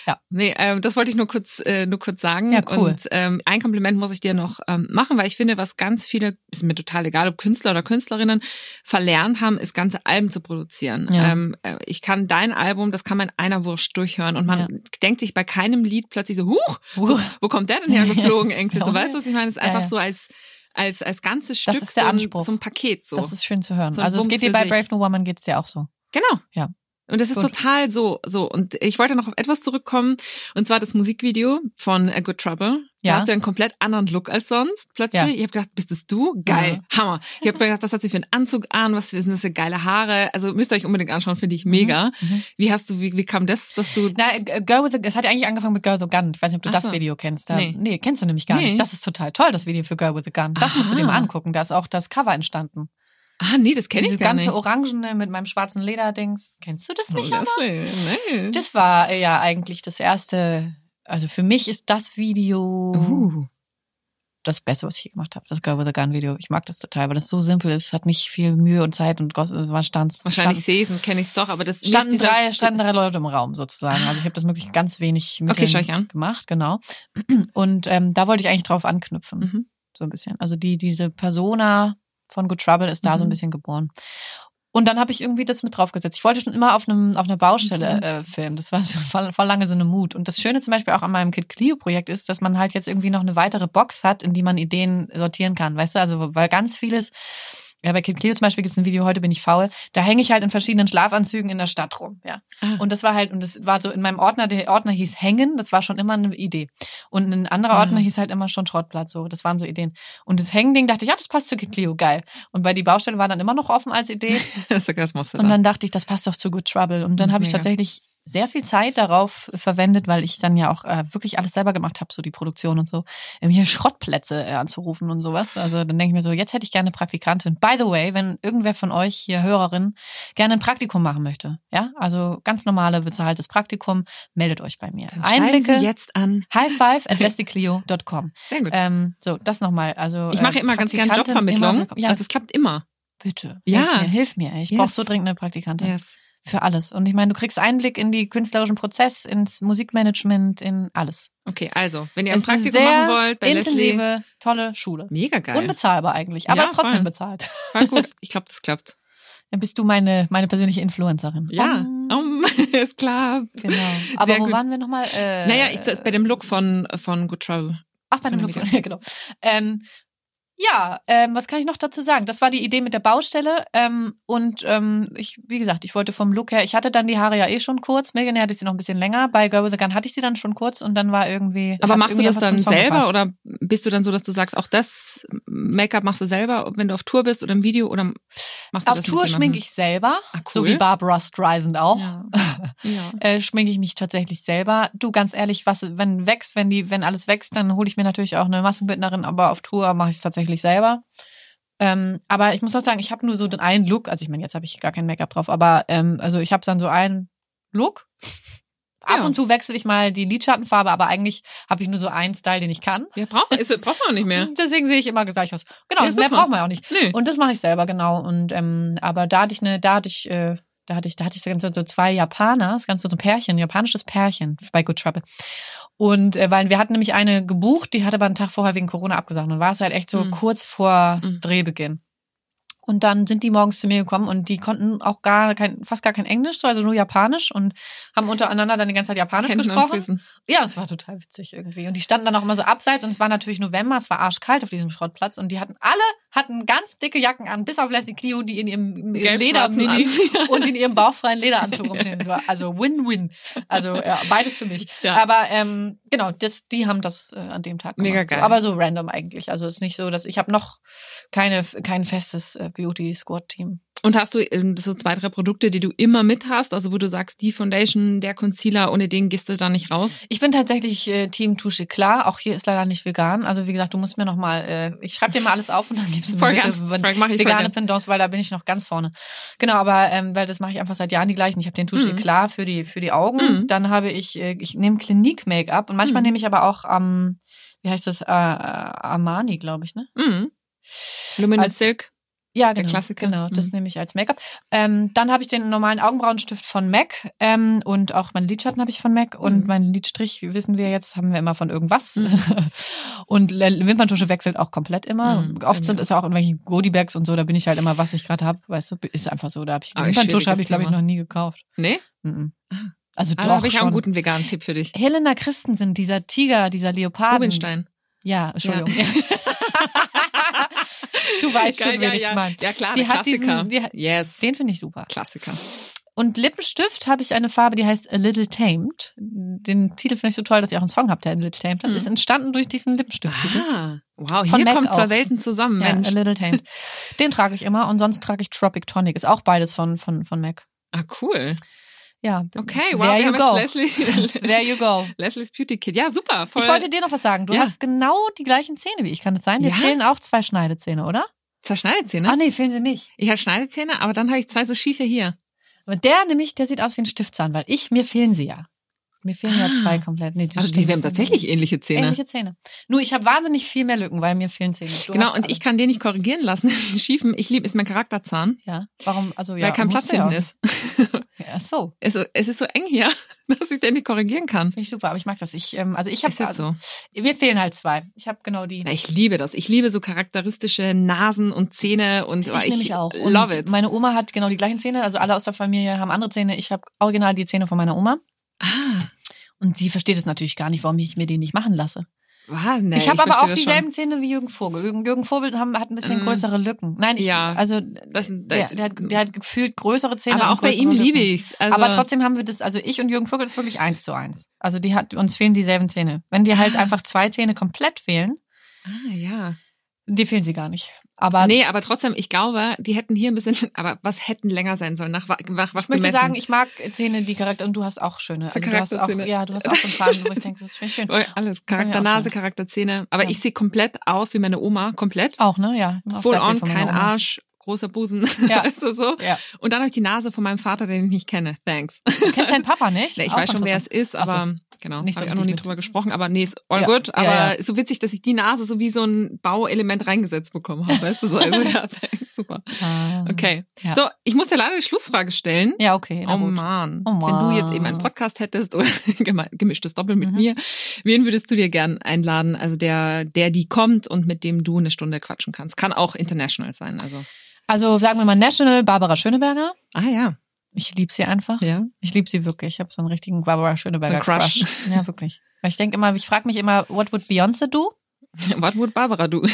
Ja. Nee, ähm, das wollte ich nur kurz, äh, nur kurz sagen. Ja, cool. Und ähm, ein Kompliment muss ich dir noch ähm, machen, weil ich finde, was ganz viele, ist mir total egal, ob Künstler oder Künstlerinnen verlernt haben, ist ganze Alben zu produzieren. Ja. Ähm, äh, ich kann dein Album, das kann man in einer Wurst durchhören und man Ja. denkt sich bei keinem Lied plötzlich so, huch, wo, wo kommt der denn hergeflogen? Irgendwie so, weißt du, was ich meine? Es ist einfach so als als als ganzes Stück ist der so, ein, Anspruch. so ein Paket so. Das ist schön zu hören. So also es Bums geht dir bei. Brave New Woman geht's dir auch so. Genau. Ja. Und das ist Gut. total so, so. Und ich wollte noch auf etwas zurückkommen, und zwar das Musikvideo von A Good Trouble. Ja. Da hast du einen komplett anderen Look als sonst, plötzlich. Ja. Ich habe gedacht, bist das du? Geil, Hammer. Ich habe mir gedacht, was hat sie für einen Anzug an? Was sind das für geile Haare? Also müsst ihr euch unbedingt anschauen, finde ich mega. Mhm. Wie hast du, wie, wie kam das, dass du... Na, Girl with the, es hat ja eigentlich angefangen mit Girl with a Gun. Ich weiß nicht, ob du Ach das so. Video kennst. Da, Nee. nee. kennst du nämlich gar Nee. nicht. Das ist total toll, das Video für Girl with a Gun. Das musst du dir mal Aha. angucken. Da ist auch das Cover entstanden. Ah, nee, das kenne ich gar ganze nicht. Orangene mit meinem schwarzen Lederdings. Kennst du das Oh, nicht, Anna? Leslie, nee. Das war äh, ja eigentlich das erste. Also für mich ist das Video Uh. das Beste, was ich je gemacht habe. Das Girl with a Gun Video. Ich mag das total, weil das so simpel ist. Hat nicht viel Mühe und Zeit und es war stand, Wahrscheinlich sehe ich und kenne ich es doch, aber das standen drei, standen drei Leute im Raum sozusagen. Also ich habe das wirklich ganz wenig Okay, Mitteln schau ich an. gemacht, genau. Und ähm, da wollte ich eigentlich drauf anknüpfen, Mhm. so ein bisschen. Also die diese Persona von Good Trouble ist da so ein Mhm. bisschen geboren. Und dann habe ich irgendwie das mit draufgesetzt. Ich wollte schon immer auf einem auf einer Baustelle Mhm. äh, filmen. Das war schon voll, voll lange so eine Mut. Und das Schöne zum Beispiel auch an meinem Kid Clio Projekt ist, dass man halt jetzt irgendwie noch eine weitere Box hat, in die man Ideen sortieren kann. Weißt du, also weil ganz vieles ja, bei Kid Clio zum Beispiel gibt's ein Video, heute bin ich faul. Da hänge ich halt in verschiedenen Schlafanzügen in der Stadt rum. Ja. Ah. Und das war halt, und das war so in meinem Ordner, der Ordner hieß Hängen, das war schon immer eine Idee. Und ein anderer Ordner Ah. hieß halt immer schon Schrottplatz, so. Das waren so Ideen. Und das Hängending dachte ich, ja, das passt zu Kid Clio, geil. Und weil die Baustelle war dann immer noch offen als Idee. Was machst du Und da? dann dachte ich, das passt doch zu Good Trouble. Und dann habe ich tatsächlich sehr viel Zeit darauf verwendet, weil ich dann ja auch äh, wirklich alles selber gemacht habe, so die Produktion und so, irgendwie Schrottplätze äh, anzurufen und sowas. Also dann denke ich mir so, jetzt hätte ich gerne eine Praktikantin. By the way, wenn irgendwer von euch hier Hörerin gerne ein Praktikum machen möchte, ja, also ganz normale bezahltes Praktikum, meldet euch bei mir. Dann Einblicke Sie jetzt an. high five at leslieclio.com. Sehr gut. Ähm, so, das nochmal. Also ich mache äh, immer ganz gern Praktikantin Jobvermittlung. Immer, ja, also es klappt immer. bitte. Ja. Hilf mir, hilf mir. Ich Yes. brauche so dringend eine Praktikantin Yes. Für alles. Und ich meine, du kriegst Einblick in die künstlerischen Prozess, ins Musikmanagement, in alles. Okay, also, wenn ihr ein Praktikum machen wollt bei Leslie. intensive, tolle Schule. Mega geil. Unbezahlbar eigentlich, aber Ja, ist trotzdem voll. bezahlt. Voll gut. Ich glaube, das klappt. Dann bist du meine, meine persönliche Influencerin. Ja, Um, es klappt. genau. Aber Sehr wo gut. waren wir nochmal? Äh, Naja, ich bei dem Look von, von Good Trouble. Ach, bei dem von Look, dem ja, genau. Ähm, ja, ähm, was kann ich noch dazu sagen? Das war die Idee mit der Baustelle. Ähm, und ähm, ich, wie gesagt, ich wollte vom Look her, ich hatte dann die Haare ja eh schon kurz. Millionaire hatte ich sie noch ein bisschen länger. Bei Girl with a Gun hatte ich sie dann schon kurz und dann war irgendwie. Aber machst du irgendwie das einfach zum dann selber gepasst. oder bist du dann so, dass du sagst, auch das Make-up machst du selber, wenn du auf Tour bist oder im Video oder machst du Auf das Tour mit jemandem? schminke ich selber, Ah, so cool. wie Barbara Streisand auch. Ja. ja. Äh, schminke ich mich tatsächlich selber. Du, ganz ehrlich, was, wenn wächst, wenn die, wenn alles wächst, dann hole ich mir natürlich auch eine Maskenbildnerin, aber auf Tour mache ich es tatsächlich selber. Ähm, aber ich muss auch sagen, ich habe nur so den einen Look, also ich meine, jetzt habe ich gar kein Make-up drauf, aber ähm, also ich habe dann so einen Look. Ab Ja. und zu wechsle ich mal die Lidschattenfarbe, aber eigentlich habe ich nur so einen Style, den ich kann. Ja, braucht, ist, braucht man auch nicht mehr. Deswegen sehe ich immer gleich aus. Genau, Ja, mehr braucht man ja auch nicht. Nö. Und das mache ich selber, genau. Und ähm, aber da hatte ich eine, da hatte ich, äh, da hatte ich, da hatte ich so, so zwei Japaner, das ganze so ein Pärchen, ein japanisches Pärchen bei Good Trouble. Und äh, weil wir hatten nämlich eine gebucht, die hatte aber einen Tag vorher wegen Corona abgesagt. Und war es halt echt so Mhm. kurz vor Mhm. Drehbeginn. Und dann sind die morgens zu mir gekommen und die konnten auch gar kein, fast gar kein Englisch, also nur Japanisch und haben untereinander dann die ganze Zeit Japanisch Händen gesprochen. Ja, das war total witzig irgendwie. Und die standen dann auch immer so abseits und es war natürlich November, es war arschkalt auf diesem Schrottplatz und die hatten alle hatten ganz dicke Jacken an, bis auf Leslie Clio, die in ihrem Leder und in ihrem bauchfreien Lederanzug rumstehen. Also Win-Win. Also ja, beides für mich. Ja. Aber ähm, genau, das, die haben das äh, an dem Tag gemacht. Mega geil. So, aber so random eigentlich. Also es ist nicht so, dass ich habe noch keine kein festes äh, Beauty Squad Team. Und hast du ähm, so zwei, drei Produkte, die du immer mit hast? Also wo du sagst, die Foundation, der Concealer, ohne den gehst du da nicht raus? Ich bin tatsächlich äh, Team Touche klar. Auch hier ist leider nicht vegan. Also wie gesagt, du musst mir noch mal, äh, ich schreibe dir mal alles auf und dann gibst du mir bitte Voll- mach ich vegane. Pendants, weil da bin ich noch ganz vorne. Genau, aber ähm, weil das mache ich einfach seit Jahren die gleichen. Ich habe den Touche Mhm. klar für die für die Augen. Mhm. Dann habe ich, äh, ich nehme Clinique Make-up und manchmal Mhm. nehme ich aber auch ähm, wie heißt das, äh, Armani, glaube ich, ne? Mhm. Luminous Silk. Ja, Der genau. Klassiker. Genau, das Mhm. nehme ich als Make-up. Ähm, dann habe ich den normalen Augenbrauenstift von MAC ähm, und auch meine Lidschatten habe ich von MAC und Mhm. meinen Lidstrich, wissen wir jetzt, haben wir immer von irgendwas. Mhm. und Wimperntusche wechselt auch komplett immer. Mhm, Oft sind mir es auch irgendwelche Goodiebags und so, da bin ich halt immer, was ich gerade habe. Weißt du, ist einfach so. Da habe ich Wimperntusche habe ich, glaube ich, noch nie gekauft. Nee? Mhm. Also Aber doch habe ich auch schon. einen guten veganen Tipp für dich. Helena Christensen, dieser Tiger, dieser Leoparden. Rubinstein. Ja, Entschuldigung. du weißt schon, wen ich ja. meine. ja klar, Die hat diesen- Klassiker. die hat- yes. Den finde ich super. Klassiker. Und Lippenstift habe ich eine Farbe, die heißt A Little Tamed. Den Titel finde ich so toll, dass ihr auch einen Song habt, der A Little Tamed hat. Mhm. Ist entstanden durch diesen Lippenstift-Titel. Ah, wow, Von hier Mac kommen zwei. Welten zusammen, Ja, Mensch. A Little Tamed. Den trage ich immer und sonst trage ich Tropic Tonic. Ist auch beides von, von, von MAC. Ah, cool. Ja. Okay, wow, There you go. Leslie, There you go. Leslie's Beauty Kit. Ja, super. Voll. Ich wollte dir noch was sagen. Du Ja. hast genau die gleichen Zähne wie ich. Kann das sein? Dir Ja? fehlen auch zwei Schneidezähne, oder? Zwei Schneidezähne? Ach nee, fehlen sie nicht. Ich habe Schneidezähne, aber dann habe ich zwei so schiefe hier. Aber der nämlich, der sieht aus wie ein Stiftzahn, weil ich, mir fehlen sie ja. Mir fehlen ja zwei komplett. Nee, die Also die haben tatsächlich ähnliche Zähne. ähnliche Zähne. Nur ich habe wahnsinnig viel mehr Lücken, weil mir fehlen Zähne. Du Genau, und alle. ich kann den nicht korrigieren lassen. Den schiefen, ich liebe, ist mein Charakterzahn, Ja, warum? Also ja, weil kein Platz ja hinten ist. Ja, so, Es, es ist so eng hier, dass ich den nicht korrigieren kann. finde ich super. Aber ich mag das. Ich, ähm, also ich habe, Ist jetzt also, so. mir fehlen halt zwei. Ich habe genau die. Na, Ich liebe das. Ich liebe so charakteristische Nasen und Zähne und ich nämlich auch. Und love it. Meine Oma hat genau die gleichen Zähne. Also alle aus der Familie haben andere Zähne. Ich habe original die Zähne von meiner Oma. ah, Und sie versteht es natürlich gar nicht, warum ich mir die nicht machen lasse. wow, nee, ich habe aber auch das dieselben Zähne wie Jürgen Vogel. Jürgen, Jürgen Vogel haben, hat ein bisschen Mm. größere Lücken. Nein, ich, Ja, also das- der, das- der, hat, der hat gefühlt größere Zähne. Aber auch bei ihm Lücken. liebe ich's. Also, aber trotzdem haben wir das, also ich und Jürgen Vogel ist wirklich eins zu eins. Also die hat, uns fehlen dieselben Zähne. Wenn dir halt einfach zwei Zähne komplett fehlen, Ah, ja. die fehlen sie gar nicht. Aber Nee, aber trotzdem, ich glaube, die hätten hier ein bisschen, aber was hätten länger sein sollen? Nach, nach was ich möchte gemessen? sagen, ich mag Zähne, die Charakter, und du hast auch schöne. So Also du hast auch, Charakterzähne. ja, du hast auch so paar, wo ich denke, das ist schön. schön. Alles. Charakternase. Charakterzähne. Aber Ja. ich sehe komplett aus wie meine Oma. Komplett. Auch, ne? Ja. Full on, kein. Arsch, großer Busen. Ja. ist das so? Ja. Und dann habe ich die Nase von meinem Vater, den ich nicht kenne. Thanks. Du kennst deinen Papa nicht? Nee, ich Auch weiß schon, wer es ist, aber genau, Nicht habe so ich auch noch nie richtig drüber gesprochen, aber nee, ist all Ja, good. ja, Aber ja. ist so witzig, dass ich die Nase so wie so ein Bauelement reingesetzt bekommen habe, weißt du so. Also ja, thanks, super. Ah. Okay. Ja. So, ich muss dir leider die Schlussfrage stellen. Ja, okay. Oh man. Oh Wenn du jetzt eben einen Podcast hättest oder gemischtes Doppel mit Mhm. mir, wen würdest du dir gern einladen? Also der, der die kommt und mit dem du eine Stunde quatschen kannst. Kann auch international sein. Also. Also sagen wir mal National Barbara Schöneberger. Ah ja. Ich liebe sie einfach. Ja. Ich liebe sie wirklich. Ich habe so einen richtigen Barbara Schöneberger So Crush. Crush. Ja, wirklich. Weil ich denke immer, ich frage mich immer, what would Beyoncé do? What would Barbara du?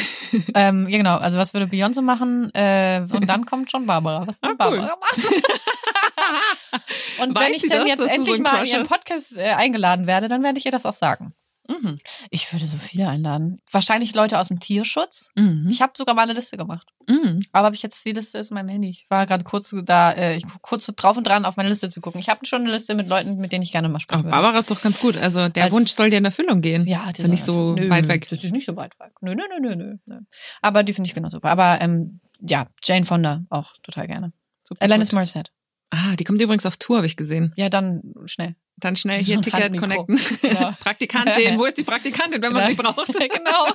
ähm, ja, genau. Also was würde Beyoncé machen? Äh, und dann kommt schon Barbara. Was würde Ah, cool. Barbara machen? und Weiß wenn ich dann das, jetzt so endlich einen mal in ihren? Podcast äh, eingeladen werde, dann werde ich ihr das auch sagen. Mhm. Ich würde so viele einladen. Wahrscheinlich Leute aus dem Tierschutz. Mhm. Ich habe sogar mal eine Liste gemacht. Mhm. Aber habe ich jetzt die Liste ist in meinem Handy. Ich war gerade kurz da, äh, ich guck kurz drauf und dran, auf meine Liste zu gucken. Ich habe schon eine Liste mit Leuten, mit denen ich gerne mal sprechen würde. Barbara ist doch ganz gut. Also der Als- Wunsch soll dir in Erfüllung gehen. Ja, die ist ja nicht so nö, weit weg. Das ist nicht so weit weg. Nö, nö, nö, nö, nö, nö. Aber die finde ich genau super. Aber ähm, ja, Jane Fonda auch total gerne. Super Alanis gut. Morissette. Ah, die kommt übrigens auf Tour, habe ich gesehen. Ja, dann schnell. Dann schnell hier So ein Ticket connecten. Genau. Praktikantin, wo ist die Praktikantin, wenn man sie braucht? genau.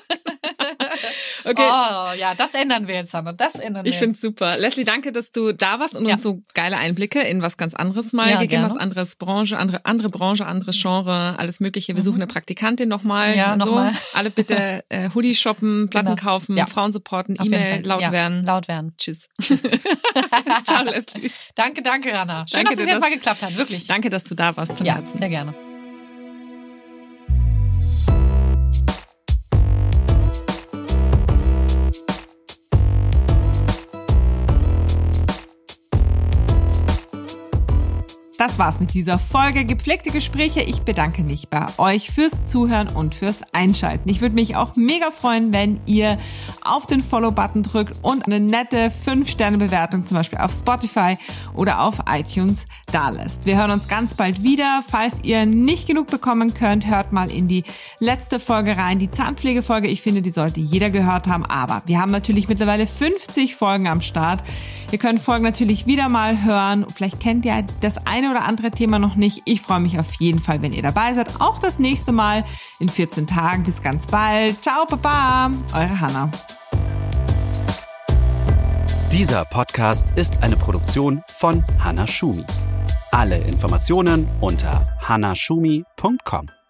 okay. Oh, ja, das ändern wir jetzt, Hanna. Das ändern wir Ich finde super. Leslie, danke, dass du da warst und ja. uns so geile Einblicke in was ganz anderes mal ja, gegeben hast. Anderes Branche, andere, andere Branche, anderes Genre, alles Mögliche. Wir mhm. suchen eine Praktikantin nochmal. Ja, nochmal. So. Alle bitte äh, Hoodie shoppen, Platten genau. kaufen, ja. Frauen supporten, E-Mail laut werden. Laut werden. Tschüss. Tschüss. Ciao, Leslie. Danke, danke, Hanna. Schön, danke dass es jetzt mal geklappt hat. Wirklich. Danke, dass du da warst von ja, Herzen. Sehr gerne. Das war's mit dieser Folge Gepflegte Gespräche. Ich bedanke mich bei euch fürs Zuhören und fürs Einschalten. Ich würde mich auch mega freuen, wenn ihr auf den Follow-Button drückt und eine nette 5-Sterne-Bewertung zum Beispiel auf Spotify oder auf iTunes dalässt. Wir hören uns ganz bald wieder. Falls ihr nicht genug bekommen könnt, hört mal in die letzte Folge rein, die Zahnpflegefolge. Ich finde, die sollte jeder gehört haben. Aber wir haben natürlich mittlerweile 50 Folgen am Start. Ihr könnt Folgen natürlich wieder mal hören. Vielleicht kennt ihr das eine eine oder andere Thema noch nicht. Ich freue mich auf jeden Fall, wenn ihr dabei seid. Auch das nächste Mal in 14 Tagen. Bis ganz bald. Ciao, Papa. Eure Hanna. Dieser Podcast ist eine Produktion von Hanna Schumi. Alle Informationen unter hannahschumi.com.